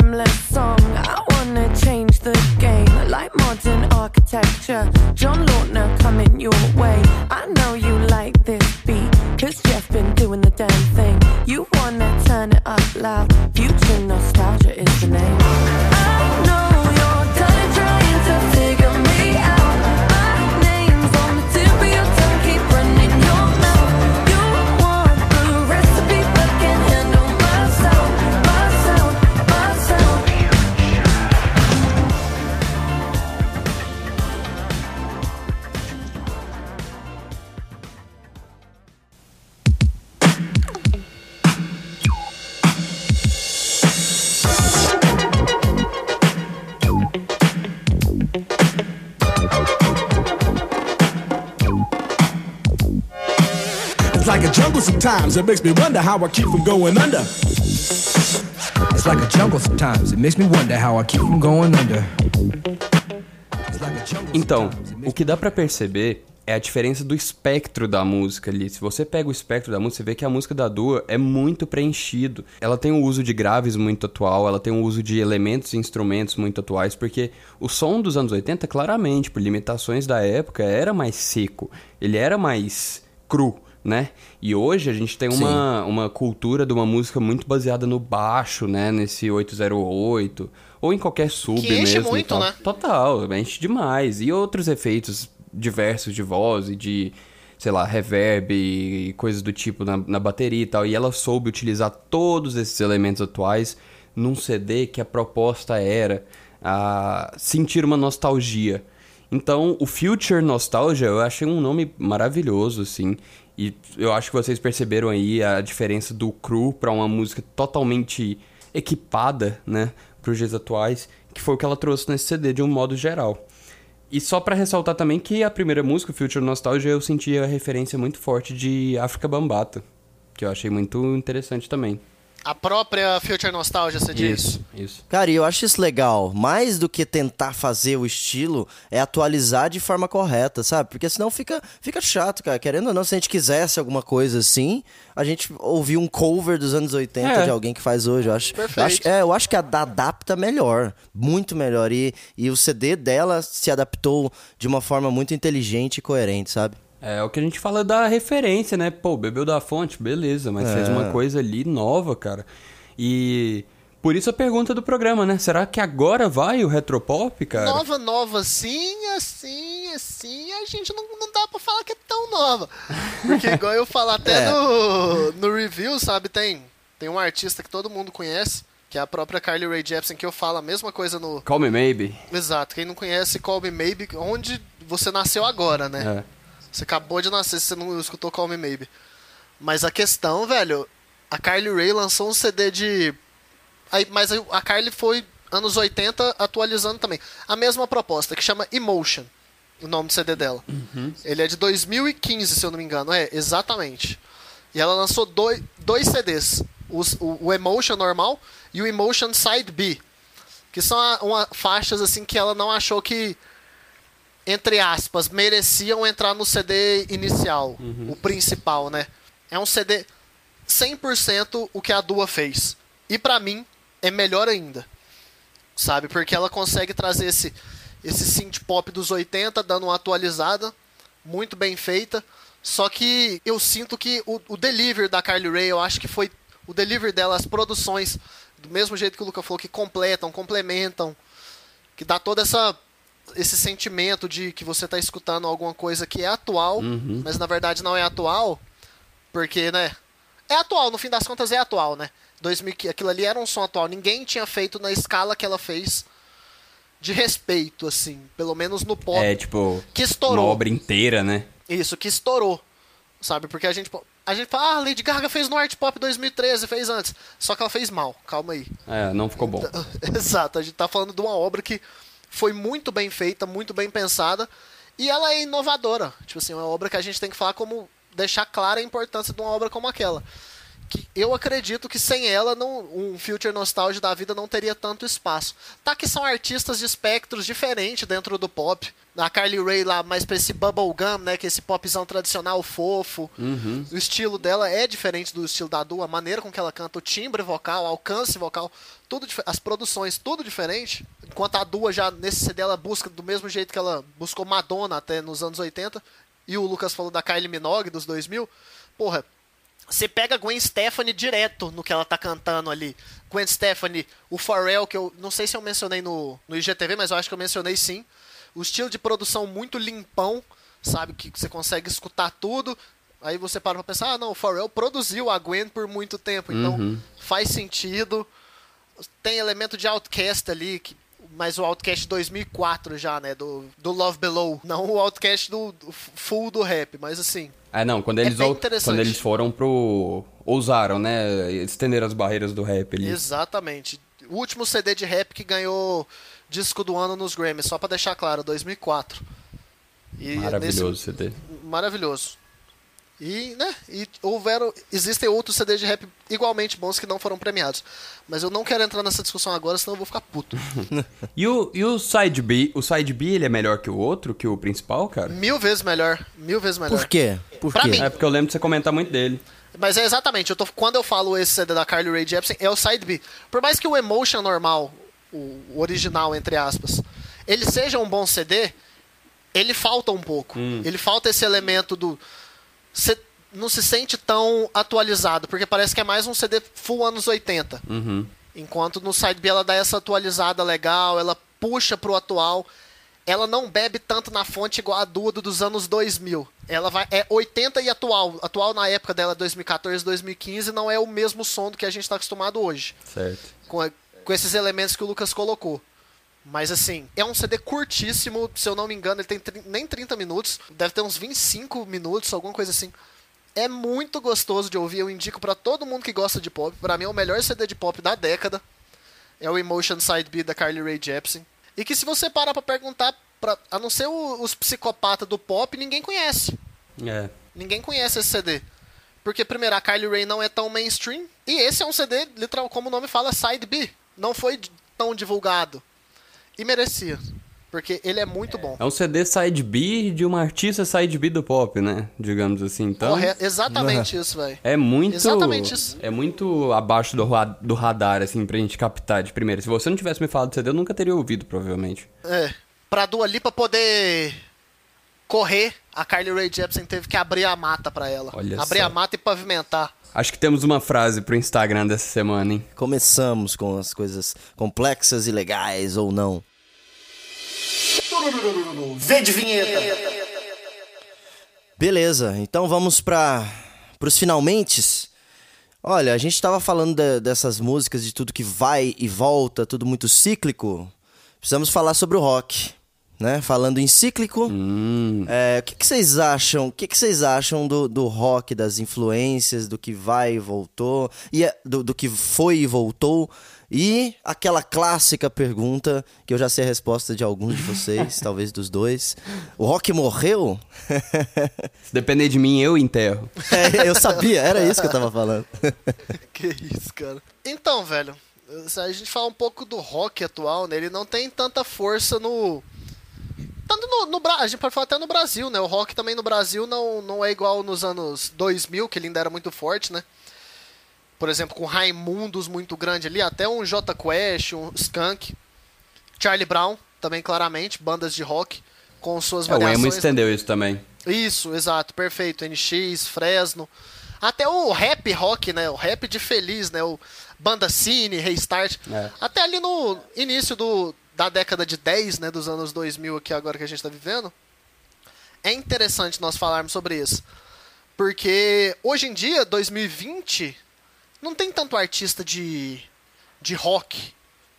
timeless song, I wanna change the game. Like modern architecture, John Lautner coming your way. I know you like this beat, cause Jeff been doing the damn thing. You wanna turn it up loud, future nostalgia is the name. Sometimes. It makes me wonder how I keep from going under. It's like a jungle sometimes. It makes me wonder how I keep from going under. Então, o que dá pra perceber é a diferença do espectro da música ali. Se você pega o espectro da música, você vê que a música da Dua é muito preenchido. Ela tem um uso de graves muito atual, ela tem um uso de elementos e instrumentos muito atuais, porque o som dos anos 80, claramente, por limitações da época, era mais seco. Ele era mais cru, né? E hoje a gente tem uma, uma cultura de uma música muito baseada no baixo, né? Nesse 808, ou em qualquer sub Que enche mesmo. muito, né? Total, enche demais. E outros efeitos diversos de voz e de, sei lá, reverb e coisas do tipo na, na bateria e tal. E ela soube utilizar todos esses elementos atuais num CD que a proposta era a sentir uma nostalgia. Então, o Future Nostalgia eu achei um nome maravilhoso, assim. E eu acho que vocês perceberam aí a diferença do cru pra uma música totalmente equipada, né, para os dias atuais, que foi o que ela trouxe nesse CD de um modo geral. E só pra ressaltar também que a primeira música, Future Nostalgia, eu senti a referência muito forte de África Bambata, que eu achei muito interessante também. A própria Future Nostalgia, você diz? Isso, isso. Cara, e eu acho isso legal. Mais do que tentar fazer o estilo, é atualizar de forma correta, sabe? Porque senão fica, fica chato, cara. Querendo ou não, se a gente quisesse alguma coisa assim, a gente ouvir um cover dos anos 80 É. de alguém que faz hoje. Eu acho, eu Perfeito. acho, é, eu acho que a da adapta melhor. Muito melhor. E, e o CD dela se adaptou de uma forma muito inteligente e coerente, sabe? É o que a gente fala da referência, né? Pô, bebeu da fonte, beleza, mas fez uma coisa ali nova, cara. E por isso a pergunta do programa, né? Será que agora vai o retropop, cara? Nova, nova, assim, assim, assim, a gente não, não dá pra falar que é tão nova. Porque igual eu falo até É. no, no review, sabe, tem, tem um artista que todo mundo conhece, que é a própria Carly Rae Jepsen, que eu falo a mesma coisa no... Call Me Maybe. Exato, quem não conhece Call Me Maybe, onde você nasceu agora, né? É. Você acabou de nascer, você não escutou Call Me Maybe. Mas a questão, velho, a Carly Rae lançou um CD de. Aí, mas a Carly foi anos 80 atualizando também. A mesma proposta, que chama Emotion, o nome do CD dela. Ele é de 2015, se eu não me engano. É, exatamente. E ela lançou dois, dois CDs. Os- o, o Emotion normal e o Emotion Side B. Que são a- uma, faixas assim que ela não achou que entre aspas, mereciam entrar no CD inicial, o principal, né? É um CD 100% o que a Dua fez. E pra mim é melhor ainda. Sabe? Porque ela consegue trazer esse esse synth pop dos 80 dando uma atualizada muito bem feita. Só que eu sinto que o, o delivery da Carly Rae, eu acho que foi o delivery dela, as produções, do mesmo jeito que o Luca falou, que completam, complementam, que dá toda essa esse sentimento de que você tá escutando alguma coisa que é atual, mas na verdade não é atual, porque, né? É atual, no fim das contas é atual, né? 2000, que- aquilo ali era um som atual, ninguém tinha feito na escala que ela fez de respeito, assim, pelo menos no pop. É, tipo, que uma estourou. obra inteira, né? Isso, que estourou. Sabe? Porque a gente. A gente fala, ah, Lady Gaga fez no Art Pop 2013, fez antes. Só que ela fez mal, calma aí. É, não ficou bom. Exato, a gente tá falando de uma obra que foi muito bem feita, muito bem pensada. E ela é inovadora. Tipo assim, uma obra que a gente tem que falar como. deixar clara a importância de uma obra como aquela. Que eu acredito que sem ela não, um Future Nostalgia da vida não teria tanto espaço. Tá que são artistas de espectros diferentes dentro do pop. A Carly Rae lá mais pra esse bubblegum, né? Que é esse popzão tradicional fofo. O estilo dela é diferente do estilo da Dua, a maneira com que ela canta, o timbre vocal, o alcance vocal, tudo as produções, tudo diferente. Enquanto a Dua já nesse CD ela busca do mesmo jeito que ela buscou Madonna até nos anos 80. E o Lucas falou da Kylie Minogue dos 2000. Porra, você pega Gwen Stefani direto no que ela tá cantando ali. Gwen Stefani, o Pharrell, que eu não sei se eu mencionei no, no IGTV, mas eu acho que eu mencionei sim. O estilo de produção muito limpão, sabe? Que você consegue escutar tudo. Aí você para pra pensar, ah, não, o Pharrell produziu a Gwen por muito tempo, então faz sentido. Tem elemento de Outcast ali, que, mas o Outcast 2004 já, né? Do, do Love Below. Não o Outcast do, do full do rap, mas assim. É, não, quando eles, interessante. quando eles foram pro. ousaram, né? Estenderam as barreiras do rap ali. Exatamente. O último CD de rap que ganhou disco do ano nos Grammys, só pra deixar claro, 2004. E Maravilhoso nesse- CD. Maravilhoso. E, né, e houveram, existem outros CDs de rap igualmente bons que não foram premiados. Mas eu não quero entrar nessa discussão agora, senão eu vou ficar puto. E o, e o Side B, o Side B ele é melhor que o outro, que o principal, cara? mil vezes melhor, mil vezes melhor. Por quê? Por Pra quê? mim. É porque eu lembro de você comentar muito dele. Mas é exatamente, eu tô, quando eu falo esse CD da Carly Rae Jepsen, é o Side B. Por mais que o Emotion normal, o, o original, entre aspas, ele seja um bom CD, ele falta um pouco. Ele falta esse elemento do. Você não se sente tão atualizado, porque parece que é mais um CD full anos 80. Uhum. Enquanto no Side B ela dá essa atualizada legal, ela puxa pro atual. Ela não bebe tanto na fonte igual a Duda dos anos 2000. Ela vai é 80 e atual. Atual na época dela 2014, 2015 não é o mesmo som do que a gente está acostumado hoje, Certo. com, com esses elementos que o Lucas colocou. Mas assim, é um CD curtíssimo, se eu não me engano, ele tem nem 30 minutos, deve ter uns 25 minutos, alguma coisa assim. É muito gostoso de ouvir, eu indico pra todo mundo que gosta de pop. Pra mim é o melhor CD de pop da década. É o Emotion Side B da Carly Rae Jepsen. E que se você parar pra perguntar, pra, a não ser o- os psicopatas do pop, ninguém conhece. É. Ninguém conhece esse CD. Porque, primeiro, a Carly Rae não é tão mainstream. E esse é um CD, literal, como o nome fala, Side B. Não foi tão divulgado. E merecia. Porque ele é muito bom. É um CD Side B de uma artista Side B do pop, né? Digamos assim. Então, Corre- Exatamente isso, velho. é muito. Exatamente isso. É muito abaixo do, do radar, assim, pra gente captar de primeira. Se você não tivesse me falado do CD, eu nunca teria ouvido, provavelmente. É. Pra Dua Lipa poder correr, a Carly Rae Jepsen teve que abrir a mata pra ela. Olha abrir só. a mata e pavimentar. Acho que temos uma frase pro Instagram dessa semana, hein? Começamos com as coisas complexas e legais ou não. Vê de vinheta. Beleza, então vamos para os finalmente. Olha, a gente estava falando de- dessas músicas, de tudo que vai e volta, tudo muito cíclico. Precisamos falar sobre o rock, né? Falando em cíclico, é, o que, que vocês acham? O que, que vocês acham do, do rock, das influências, do que vai e voltou, e é- do, do que foi e voltou? E aquela clássica pergunta, que eu já sei a resposta de alguns de vocês, talvez dos dois. O rock morreu? Se depender de mim, eu enterro. É, eu sabia, era isso que eu tava falando. Que isso, cara. Então, velho, se a gente fala um pouco do rock atual, né? Ele não tem tanta força no. Tanto no, no A gente pode falar até no Brasil, né? O rock também no Brasil não, não é igual nos anos 2000, que ele ainda era muito forte, né? Por exemplo, com Raimundos muito grande ali, até um J Quest, um Skunk, Charlie Brown, também claramente, bandas de rock com suas É, o variações. Emo né? estendeu isso também. Isso, exato, perfeito. NX, Fresno. Até o rap rock, né? O rap de feliz, né? O Banda Cine, Restart. É. Até ali no início do, da década de 10, né? Dos anos 2000 aqui agora que a gente tá vivendo. É interessante nós falarmos sobre isso. Porque hoje em dia, 2020, não tem tanto artista de, de rock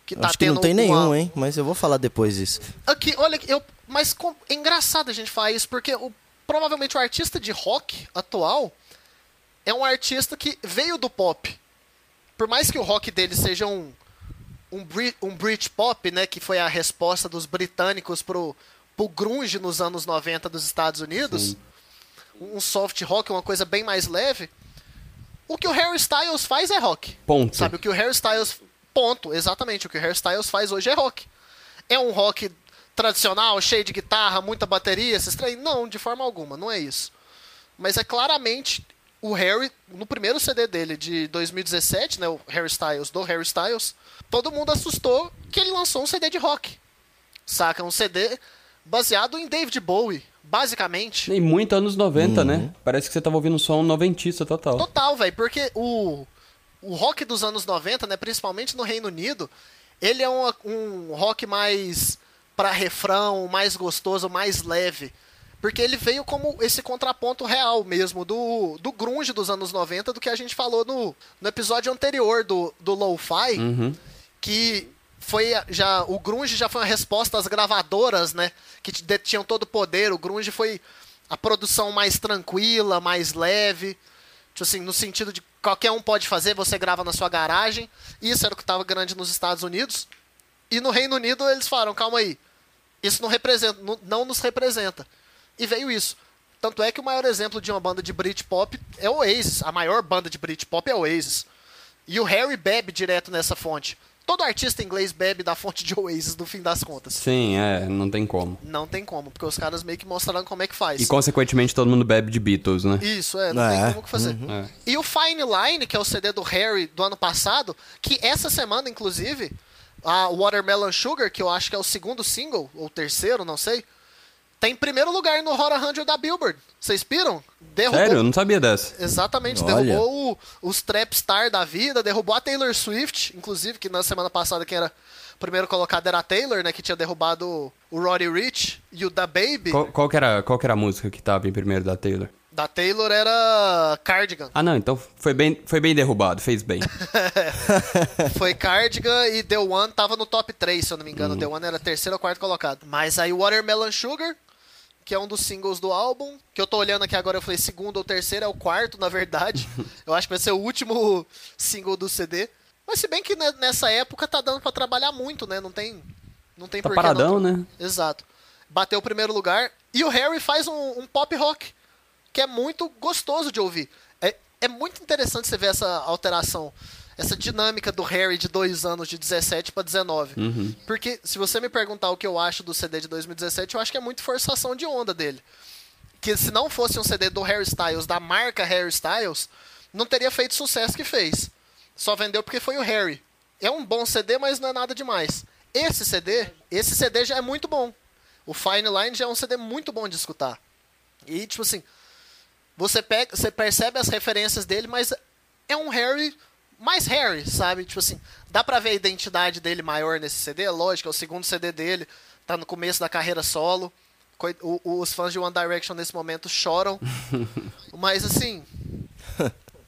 que tá Acho que tendo não tem uma- nenhum, hein? Mas eu vou falar depois disso. Aqui, olha, eu, mas com- é engraçado a gente falar isso, porque o, provavelmente o artista de rock atual é um artista que veio do pop. Por mais que o rock dele seja um, um, Brit, um Britpop, né, que foi a resposta dos britânicos pro, pro grunge nos anos 90 dos Estados Unidos, um soft rock, uma coisa bem mais leve, o que o Harry Styles faz é rock. Ponto. Sabe, o que o Harry Styles... Ponto, exatamente. O que o Harry Styles faz hoje é rock. É um rock tradicional, cheio de guitarra, muita bateria, esses trem? Não, de forma alguma, não é isso. Mas é claramente o Harry, no primeiro CD dele de 2017, né, o Harry Styles, do Harry Styles, todo mundo assustou que ele lançou um CD de rock. Saca? Um CD baseado em David Bowie, basicamente. E muito anos 90, né? Parece que você tava ouvindo um som noventista total. Total, velho, porque o, o rock dos anos 90, né, principalmente no Reino Unido, ele é uma- um rock mais pra refrão, mais gostoso, mais leve. Porque ele veio como esse contraponto real mesmo do, do grunge dos anos 90, do que a gente falou no, no episódio anterior do, do Lo-Fi, que foi já o grunge já foi uma resposta às gravadoras, né, que detinham todo o poder. O grunge foi a produção mais tranquila, mais leve. Tipo assim, no sentido de qualquer um pode fazer, você grava na sua garagem. Isso era o que estava grande nos Estados Unidos. E no Reino Unido eles falaram, calma aí, isso não representa, não, não nos representa. E veio isso. Tanto é que o maior exemplo de uma banda de Britpop é o Oasis. A maior banda de Britpop é o Oasis. E o Harry bebe direto nessa fonte. Todo artista inglês bebe da fonte de Oasis, no fim das contas. Sim, é, não tem como. Não tem como, porque os caras meio que mostraram como é que faz. E consequentemente todo mundo bebe de Beatles, né? Isso, é, não É. tem como que fazer. É. E o Fine Line, que é o CD do Harry do ano passado, que essa semana, inclusive, a Watermelon Sugar, que eu acho que é o segundo single, ou terceiro, não sei, tá em primeiro lugar no Hot 100 da Billboard. Vocês piram? Derrubou. Sério? Eu não sabia dessa. Exatamente, Olha. derrubou o- os trap star da vida, derrubou a Taylor Swift, inclusive, que na semana passada quem era o primeiro colocado era a Taylor, né, que tinha derrubado o Roddy Rich e o da Baby. Qual, qual que era, qual que era a música que tava em primeiro da Taylor? Da Taylor era Cardigan. Ah, não, então foi bem, foi bem derrubado, fez bem. Foi Cardigan e The One tava no top 3, se eu não me engano. The One era terceiro ou quarto colocado. Mas aí Watermelon Sugar, que é um dos singles do álbum, que eu tô olhando aqui agora, eu falei segundo ou terceiro, é o quarto, na verdade. eu acho que vai ser o último single do CD. Mas se bem que ne- nessa época tá dando pra trabalhar muito, né? Não tem, não tem Tá porquê paradão, não. né? Exato. Bateu o primeiro lugar. E o Harry faz um, um pop rock, que é muito gostoso de ouvir. É, é muito interessante você ver essa alteração, essa dinâmica do Harry de dois anos, de 17 para 19. Porque se você me perguntar o que eu acho do CD de 2017, eu acho que é muito forçação de onda dele. Que se não fosse um CD do Harry Styles, da marca Harry Styles, não teria feito o sucesso que fez. Só vendeu porque foi o Harry. É um bom CD, mas não é nada demais. Esse CD, esse CD já é muito bom. O Fine Line já é um CD muito bom de escutar. E tipo assim, você pega, você percebe as referências dele, mas é um Harry mais Harry, sabe? Tipo assim, dá pra ver a identidade dele maior nesse CD, lógico, é o segundo CD dele, tá no começo da carreira solo. Coi- o- os fãs de One Direction nesse momento choram. mas assim,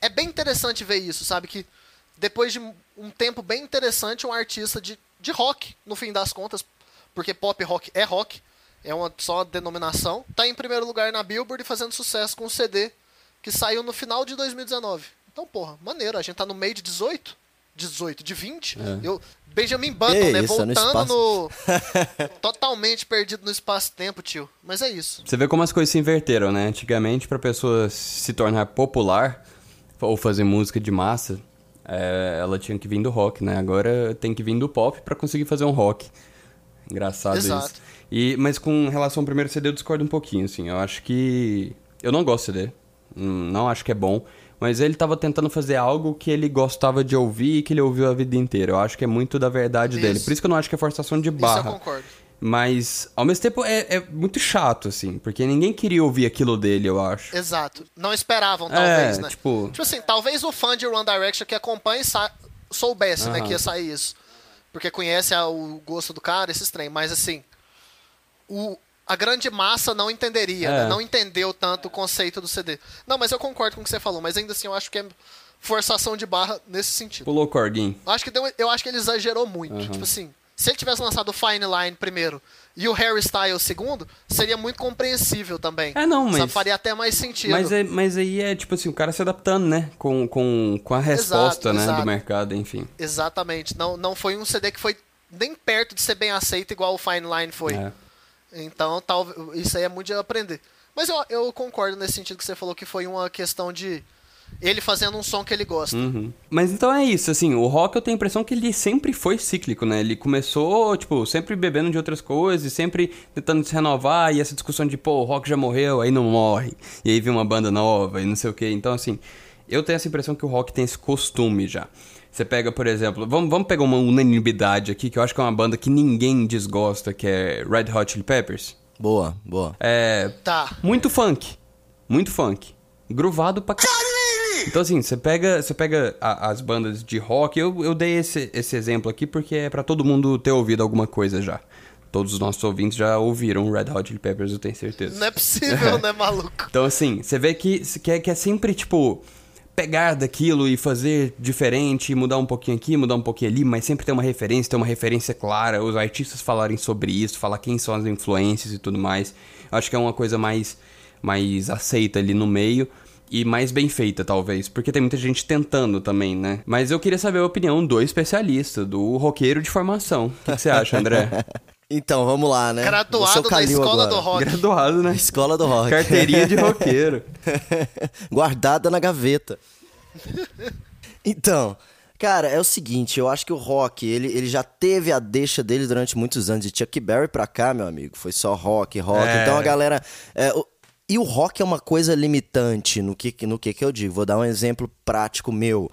é bem interessante ver isso, sabe? Que depois de um tempo bem interessante, um artista de, de rock, no fim das contas, porque pop rock é rock, é uma só uma denominação, tá em primeiro lugar na Billboard e fazendo sucesso com um CD que saiu no final de 2019. Então, porra, maneiro, a gente tá no meio de 18, 18, de 20. Eu, Benjamin Button, Que né? isso, é no voltando no. totalmente perdido no espaço-tempo, tio. Mas é isso. Você vê como as coisas se inverteram, né? Antigamente, pra pessoa se tornar popular ou fazer música de massa, é, ela tinha que vir do rock, né? Agora tem que vir do pop pra conseguir fazer um rock. Engraçado Exato. isso. E, mas com relação ao primeiro CD, eu discordo um pouquinho, assim. Eu acho que... Eu não gosto do CD. Hum, Não acho que é bom. Mas ele tava tentando fazer algo que ele gostava de ouvir e que ele ouviu a vida inteira. Eu acho que é muito da verdade dele. Isso. Por isso que eu não acho que é forçação de Isso eu barra. concordo. Mas, ao mesmo tempo, é, é muito chato, assim. Porque ninguém queria ouvir aquilo dele, eu acho. Exato. Não esperavam, talvez, É, né? tipo- Tipo assim, talvez o fã de One Direction que acompanha sa- soubesse, né, Aham. que ia sair isso. Porque conhece o gosto do cara, esses trem. Mas assim, o, a grande massa não entenderia, É. né? Não entendeu tanto o conceito do CD. Não, mas eu concordo com o que você falou. Mas ainda assim, eu acho que é forçação de barra nesse sentido. Pulou o Corguinho. Eu acho que, deu, eu acho que ele exagerou muito. Tipo assim, se ele tivesse lançado o Fine Line primeiro e o Harry Styles segundo, seria muito compreensível também. É, não, mas- Sabe, faria até mais sentido. Mas, é, mas aí é, tipo assim, o cara se adaptando, né? Com, com, com a resposta, né? exato. Do mercado, enfim. Exatamente. Não, não foi um CD que foi nem perto de ser bem aceito igual o Fine Line foi. É. Então, tal, isso aí é muito de aprender. Mas eu, eu concordo nesse sentido que você falou que foi uma questão de ele fazendo um som que ele gosta. Uhum. Mas então é isso, assim, o rock eu tenho a impressão que ele sempre foi cíclico, né? Ele começou, tipo, sempre bebendo de outras coisas, sempre tentando se renovar, e essa discussão de, pô, o rock já morreu, aí não morre. E aí vem uma banda nova e não sei o quê. Então, assim, eu tenho essa impressão que o rock tem esse costume já. Você pega, por exemplo, vamos, vamos pegar uma unanimidade aqui, que eu acho que é uma banda que ninguém desgosta, que é Red Hot Chili Peppers. Boa, boa. É, Tá. muito funk. Muito funk. Gruvado pra c... Então, assim, você pega, você pega a- as bandas de rock. Eu, eu dei esse, esse exemplo aqui porque é pra todo mundo ter ouvido alguma coisa já. Todos os nossos ouvintes já ouviram Red Hot Chili Peppers, eu tenho certeza. Não é possível, né, maluco? Então, assim, você vê que, que, é, que é sempre, tipo, pegar daquilo e fazer diferente, mudar um pouquinho aqui, mudar um pouquinho ali, mas sempre ter uma referência, ter uma referência clara, os artistas falarem sobre isso, falar quem são as influências e tudo mais. Acho que é uma coisa mais, mais aceita ali no meio. E mais bem feita, talvez, porque tem muita gente tentando também, né? Mas eu queria saber a opinião do especialista, do roqueiro de formação. O que você acha, André? Então, vamos lá, né? Graduado da escola agora. do rock. Graduado, né? Escola do rock. Carteirinha de roqueiro. Guardada na gaveta. Então, cara, é o seguinte, eu acho que o rock, ele, ele já teve a deixa dele durante muitos anos. De Chuck Berry pra cá, meu amigo, foi só rock, rock. É. Então a galera... é, o- e o rock é uma coisa limitante no que, no que que eu digo. Vou dar um exemplo prático meu.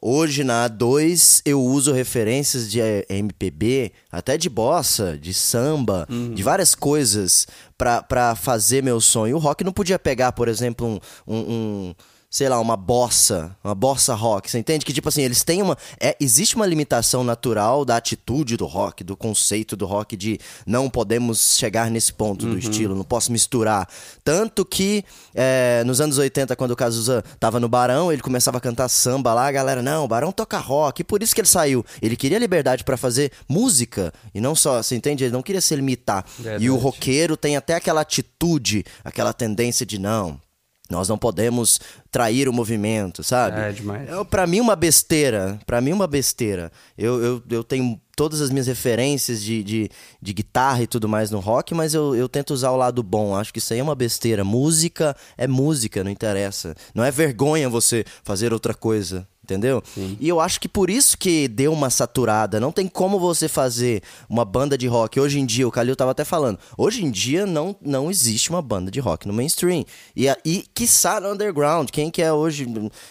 Hoje na A2 eu uso referências de eh, MPB, até de bossa, de samba, de várias coisas pra, pra fazer meu sonho. O rock não podia pegar, por exemplo, um, um, um, sei lá, uma bossa, uma bossa rock. Você entende que tipo assim, eles têm uma é, existe uma limitação natural da atitude do rock, do conceito do rock de não podemos chegar nesse ponto do estilo, não posso misturar. Tanto que é, nos anos 80, quando o Cazuza tava no Barão, ele começava a cantar samba lá, a galera, não, o Barão toca rock, e por isso que ele saiu. Ele queria liberdade pra fazer música, e não só, você entende? Ele não queria se limitar. Verdade. E o roqueiro tem até aquela atitude, aquela tendência de não, nós não podemos trair o movimento, sabe? É, demais. É, pra mim, uma besteira. Pra mim, uma besteira. Eu, eu, eu tenho todas as minhas referências de, de, de guitarra e tudo mais no rock, mas eu, eu tento usar o lado bom. Acho que isso aí é uma besteira. Música é música, não interessa. Não é vergonha você fazer outra coisa. Entendeu? E eu acho que por isso que deu uma saturada. Não tem como você fazer uma banda de rock. Hoje em dia, o Kalil tava até falando. Hoje em dia não, não existe uma banda de rock no mainstream. E, e quiçá no underground. Quem que é hoje?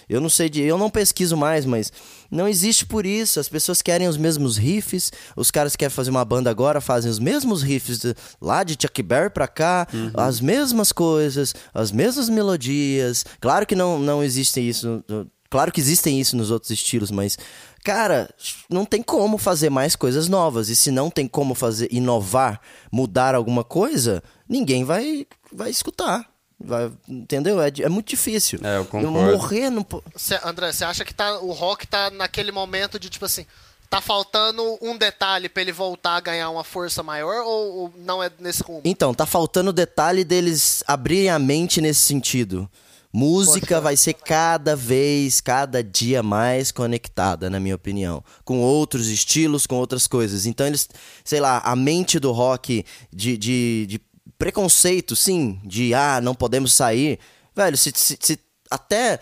Eu não sei de. Eu não pesquiso mais, mas não existe por isso. As pessoas querem os mesmos riffs. Os caras que querem fazer uma banda agora fazem os mesmos riffs de- lá de Chuck Berry pra cá, as mesmas coisas, as mesmas melodias. Claro que não, não existe isso. Claro que existem isso nos outros estilos, mas, cara, não tem como fazer mais coisas novas. E se não tem como fazer, inovar, mudar alguma coisa, ninguém vai, vai escutar. Vai, entendeu? É, é muito difícil. É, eu concordo. Morrer não. Cê- André, você acha que tá, o rock tá naquele momento de tipo assim, tá faltando um detalhe pra ele voltar a ganhar uma força maior ou, ou não é nesse rumo? Então, tá faltando o detalhe deles abrirem a mente nesse sentido. Música vai ser cada vez, cada dia mais conectada, na minha opinião. Com outros estilos, com outras coisas. Então, eles, sei lá, a mente do rock de, de, de preconceito, sim, de ah, não podemos sair. Velho, se, se- se até.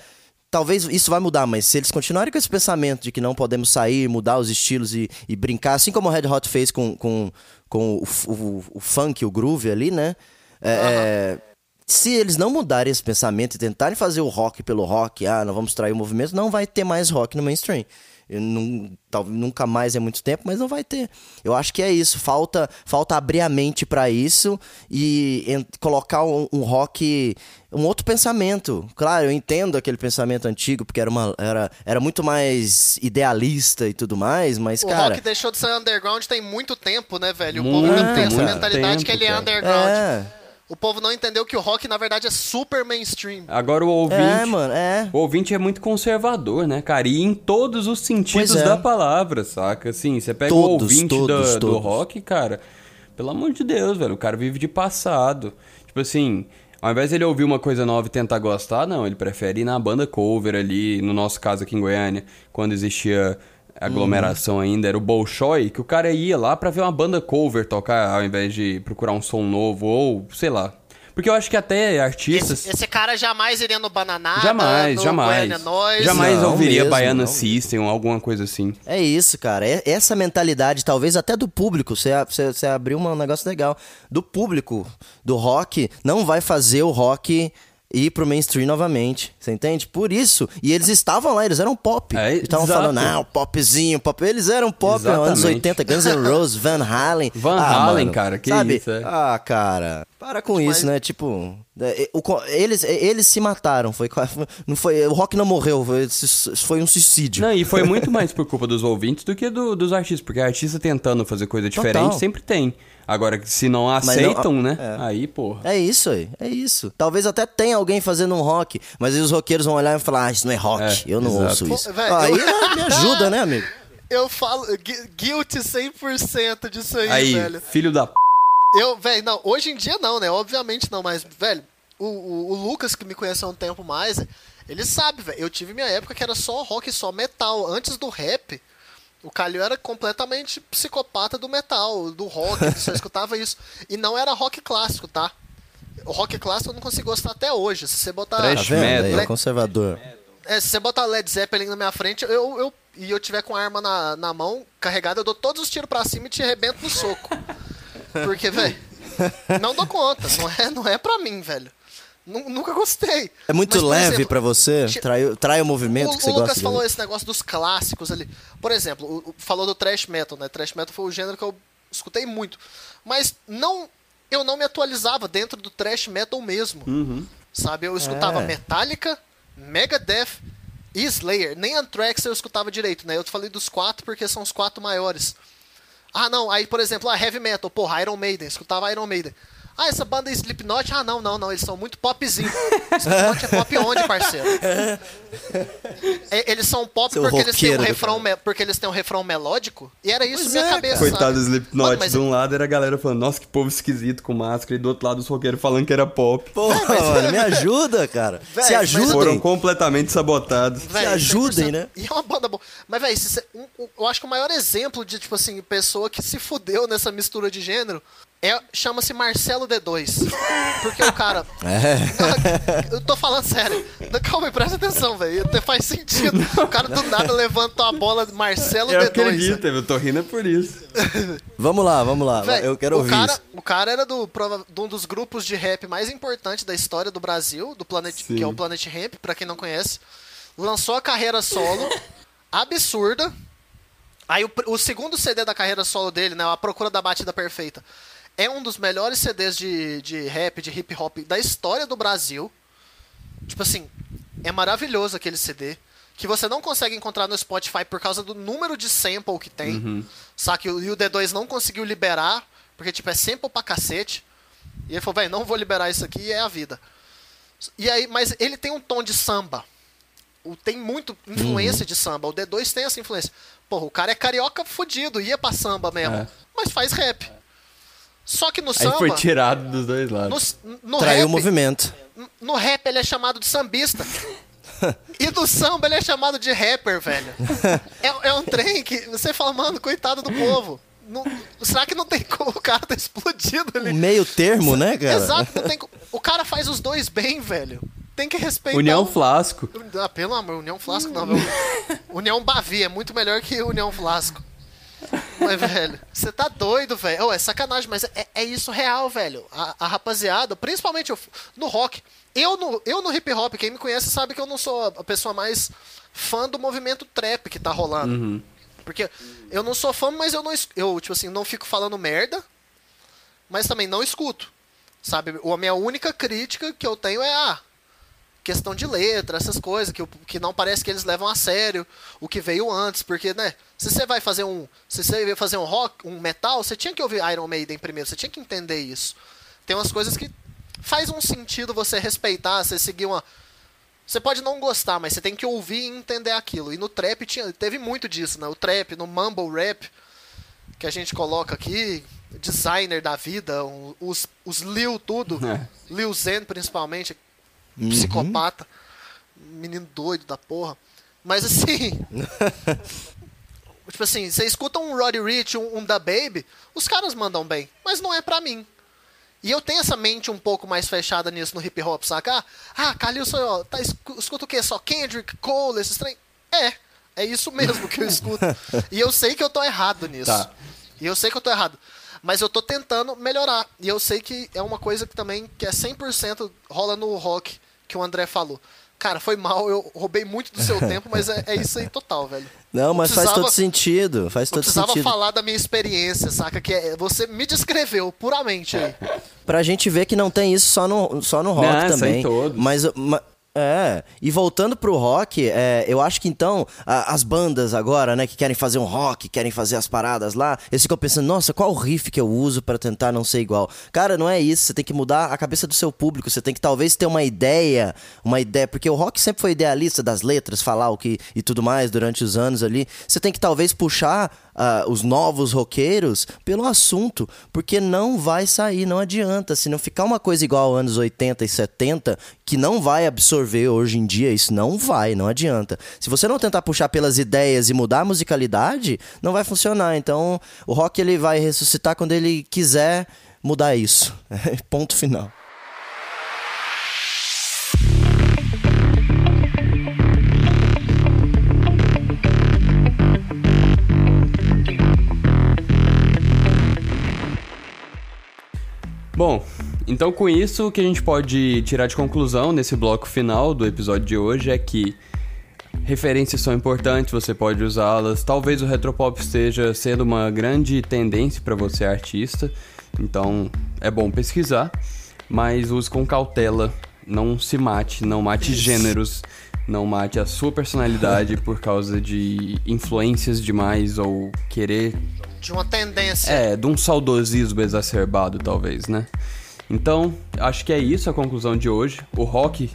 Talvez isso vai mudar, mas se eles continuarem com esse pensamento de que não podemos sair, mudar os estilos e, e brincar, assim como o Red Hot fez com, com, com o, o- o funk, o groove ali, né? É, é, se eles não mudarem esse pensamento e tentarem fazer o rock pelo rock, ah, não vamos trair o movimento, não vai ter mais rock no mainstream. Eu não, talvez nunca mais é muito tempo, mas não vai ter. Eu acho que é isso. Falta, falta abrir a mente pra isso e en- colocar um, um rock, um outro pensamento. Claro, eu entendo aquele pensamento antigo porque era uma, era, era muito mais idealista e tudo mais, mas O cara, rock deixou de ser underground tem muito tempo, né, velho? O Muito, povo não tem essa mentalidade que tempo, ele é underground. é, O povo não entendeu que o rock, na verdade, é super mainstream. Agora o ouvinte. é, mano, é. O ouvinte é muito conservador, né, cara? E em todos os sentidos é. da palavra, saca? Assim, você pega o Todos, ouvinte todos, do, do todos. rock, cara, pelo amor de Deus, velho, o cara vive de passado. Tipo assim, ao invés de ele ouvir uma coisa nova e tentar gostar, não, ele prefere ir na banda cover ali, no nosso caso aqui em Goiânia, quando existia aglomeração ainda, era o Bolshoi, que o cara ia lá pra ver uma banda cover tocar, ao invés de procurar um som novo, ou sei lá. Porque eu acho que até artistas... Esse, esse cara jamais iria no Bananada, Jamais, no jamais. Jamais Não ouviria mesmo, Baiana não System ou alguma coisa assim. É isso, cara. É- essa mentalidade, talvez até do público, você, você, você abriu um negócio legal. Do público do rock, não vai fazer o rock ir pro mainstream novamente. Você entende? Por isso. E eles estavam lá, eles eram pop. É, eles estavam falando, não, popzinho, pop. Eles eram pop nos anos Exatamente. 80, Guns N' Roses, Van Halen. Van Ah, Halen, mano, cara, que sabe? isso, é. Ah, cara. Para com isso, né? Tipo, é, o co- eles, eles se mataram. Foi, não foi, o rock não morreu, foi, foi um suicídio. Não, e foi muito mais por culpa dos ouvintes do que do- dos artistas, porque artista tentando fazer coisa diferente Total. sempre tem. Agora, se não não- aceitam, né? é. Aí, porra. É isso aí, é isso. Talvez até tenha alguém fazendo um rock, mas aí os roqueiros vão olhar e falar, ah, isso não é rock, É, eu não exato. ouço isso. Pô, velho, aí eu- me ajuda, né, amigo? Eu falo gui- guilty 100% disso aí, Aí, velho. filho da p. Eu, velho, não, hoje em dia não, né? Obviamente não, mas, velho, o, o, o Lucas, que me conheceu um tempo mais, ele sabe, velho. Eu tive minha época que era só rock, só metal. Antes do rap, O Calil era completamente psicopata do metal, do rock, só escutava isso. E não era rock clássico, tá? O rock clássico eu não consigo gostar até hoje. Se você botar. Tá Trash vendo? Aí, metal. é conservador. É, se você botar Led Zeppelin na minha frente, eu, eu e eu tiver com a arma na, na mão carregada, eu dou todos os tiros pra cima e te arrebento no soco. Porque, velho, não dou conta. Não é, não é pra mim, velho. Nu- Nunca gostei. É muito Mas, leve exemplo, pra você? Trai, trai o movimento o, que você o Lucas gosta? de falou ver? esse negócio dos clássicos ali. Por exemplo, o- o- falou do thrash metal, né? Thrash metal foi o gênero que eu escutei muito. Mas não, eu não me atualizava dentro do thrash metal mesmo. Sabe? Eu escutava É. Metallica, Megadeth e Slayer. Nem Anthrax eu escutava direito, né? Eu falei dos quatro porque são os quatro maiores. Ah, não. Aí, por exemplo, ah, Heavy Metal. Porra, Iron Maiden. Escutava Iron Maiden. Ah, essa banda é Slipknot. Ah, não, não, não. Eles são muito popzinho. Slipknot é pop onde, parceiro? É, eles são pop Seu porque eles, têm um refrão me- porque eles têm um refrão melódico. E era isso Pois na minha é, cabeça. Coitado do? Slipknot. Mano, mas- De um lado era a galera falando, nossa, que povo esquisito com máscara. E do outro lado os roqueiros falando que era pop. Porra, mano, me ajuda, cara. Véi, Se mas- ajudem. Foram completamente sabotados. Véi, Se ajudem, 100%. né? E é uma banda boa. Mas, velho, eu acho que o maior exemplo de, tipo assim, pessoa que se fudeu nessa mistura de gênero é chama-se Marcelo D2. Porque o cara. É. Eu tô falando sério. Calma aí, presta atenção, velho. Até faz sentido. O cara do nada levantou a bola Marcelo Eu D2. acredito, eu tô rindo é por isso. Vamos lá, vamos lá. Véi, eu quero o ouvir cara, isso. O cara era do, prova- de um dos grupos de rap mais importantes da história do Brasil, do Planet, Sim. que é o Planet Ramp, pra quem não conhece. Lançou a carreira solo, absurda. Aí o, o segundo CD da carreira solo dele, né, A Procura da Batida Perfeita, é um dos melhores CDs de, de rap, de hip hop da história do Brasil. Tipo assim, é maravilhoso aquele CD. Que você não consegue encontrar no Spotify por causa do número de sample que tem. Saca? E o e o D2 não conseguiu liberar, porque tipo, é sample pra cacete. E ele falou, velho, não vou liberar isso aqui, é a vida. E aí, mas ele tem um tom de samba. Tem muito influência de samba. O D2 tem essa influência. Porra, o cara é carioca fudido, ia pra samba mesmo. É. Mas faz rap. Só que no Aí samba. foi tirado dos dois lados. No, no Traiu rap, o movimento. no rap ele é chamado de sambista. e no samba ele é chamado de rapper, velho. É, é um trem que você fala, mano, coitado do povo. Não- será que não tem como o cara tá explodido ali? Meio termo, né, cara? Exato, não tem O cara faz os dois bem, velho. Tem que respeitar. União o- Flasco. Ah, pelo amor, União Flasco não, velho. União Bavi é muito melhor que União Flasco. Mas, velho, você tá doido, velho. É sacanagem, mas é, é isso real, velho. A, a rapaziada, principalmente eu- no rock. Eu no, eu no hip hop, quem me conhece sabe que eu não sou a pessoa mais fã do movimento trap que tá rolando. Porque eu não sou fã, mas eu não eu tipo assim, não fico falando merda, mas também não escuto. Sabe? A minha única crítica que eu tenho é a questão de letra, essas coisas que, que não parece que eles levam a sério o que veio antes, porque, né, se você vai fazer um, se você vai fazer um rock, um metal, você tinha que ouvir Iron Maiden primeiro, você tinha que entender isso. Tem umas coisas que faz um sentido você respeitar, você seguir uma você pode não gostar, mas você tem que ouvir e entender aquilo. E no trap tinha, teve muito disso, né? O trap, no mumble rap, que a gente coloca aqui, designer da vida, os, os Lil tudo, É. Lil Zen principalmente, psicopata, menino doido da porra. Mas assim, tipo assim, você escuta um Roddy Rich, um, um Da Baby, os caras mandam bem, mas não é pra mim. E eu tenho essa mente um pouco mais fechada nisso no hip hop, saca? Ah, ah Calilson, ó, tá, escu- escuta o quê? Só Kendrick, Cole, esses trem? É, é isso mesmo que eu escuto. e eu sei que eu tô errado nisso. Tá. E eu sei que eu tô errado. Mas eu tô tentando melhorar. E eu sei que é uma coisa que também que é 100% rola no rock, que o André falou. Cara, foi mal, eu roubei muito do seu tempo, mas é, é isso aí total, velho. Não, mas faz todo sentido. Faz Eu todo precisava sentido. falar da minha experiência, saca? Que é- você me descreveu puramente aí. Pra gente ver que não tem isso só no, só no rock Não, também. Mas, ma- é, e voltando pro rock, é, eu acho que então, a- as bandas agora, né, que querem fazer um rock, querem fazer as paradas lá, eles ficam pensando, nossa, qual riff que eu uso pra tentar não ser igual? Cara, não é isso, você tem que mudar a cabeça do seu público, você tem que talvez ter uma ideia, uma ideia, porque o rock sempre foi idealista das letras, falar o que e tudo mais durante os anos ali. Você tem que talvez puxar ah, os novos roqueiros pelo assunto, porque não vai sair, não adianta. Se não ficar uma coisa igual anos 80 e 70, que não vai absorver hoje em dia, isso não vai, não adianta. Se você não tentar puxar pelas ideias e mudar a musicalidade, não vai funcionar. Então, o rock ele vai ressuscitar quando ele quiser mudar isso. Ponto final. Bom, então com isso o que a gente pode tirar de conclusão nesse bloco final do episódio de hoje é que referências são importantes, você pode usá-las. Talvez o retropop esteja sendo uma grande tendência para você artista, então é bom pesquisar, mas use com cautela, não se mate, não mate gêneros, não mate a sua personalidade por causa de influências demais ou querer De uma tendência. é, de um saudosismo exacerbado, talvez, né? Então, acho que é isso a conclusão de hoje. O rock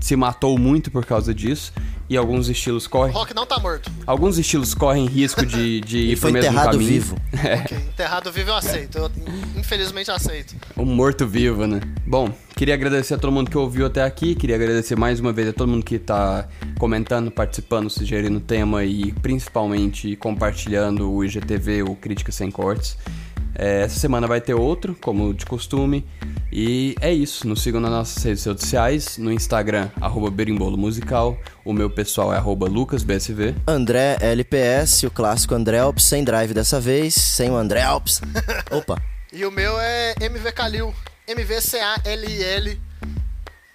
se matou muito por causa disso. E alguns estilos O correm. rock não tá morto. Alguns estilos correm risco de, de ir pro mesmo enterrado caminho. vivo. Ok, enterrado vivo eu aceito. Eu, infelizmente aceito. Um morto-vivo, né? Bom, queria agradecer a todo mundo que ouviu até aqui. Queria agradecer mais uma vez a todo mundo que tá comentando, participando, sugerindo tema e principalmente compartilhando o IGTV, o Crítica Sem Cortes. É, essa semana vai ter outro, como de costume. E é isso. Nos sigam nas nossas redes sociais. No Instagram, arroba Berimbolo Musical. O meu pessoal é arroba LucasBSV. André LPS, o clássico André Alps, sem drive dessa vez, sem o André Alps. Opa. E o meu é MV Calil. MVCALIL.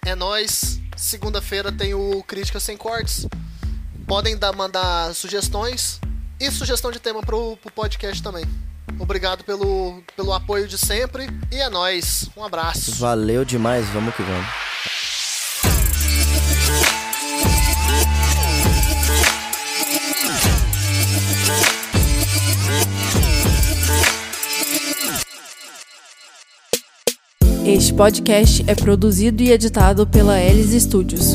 É nóis. Segunda-feira tem o Crítica Sem Cortes. Podem dar, mandar sugestões e sugestão de tema pro, pro podcast também. Obrigado pelo, pelo apoio de sempre. E é nóis. Um abraço. Valeu demais, vamos que vamos. Este podcast é produzido e editado pela Elis Studios.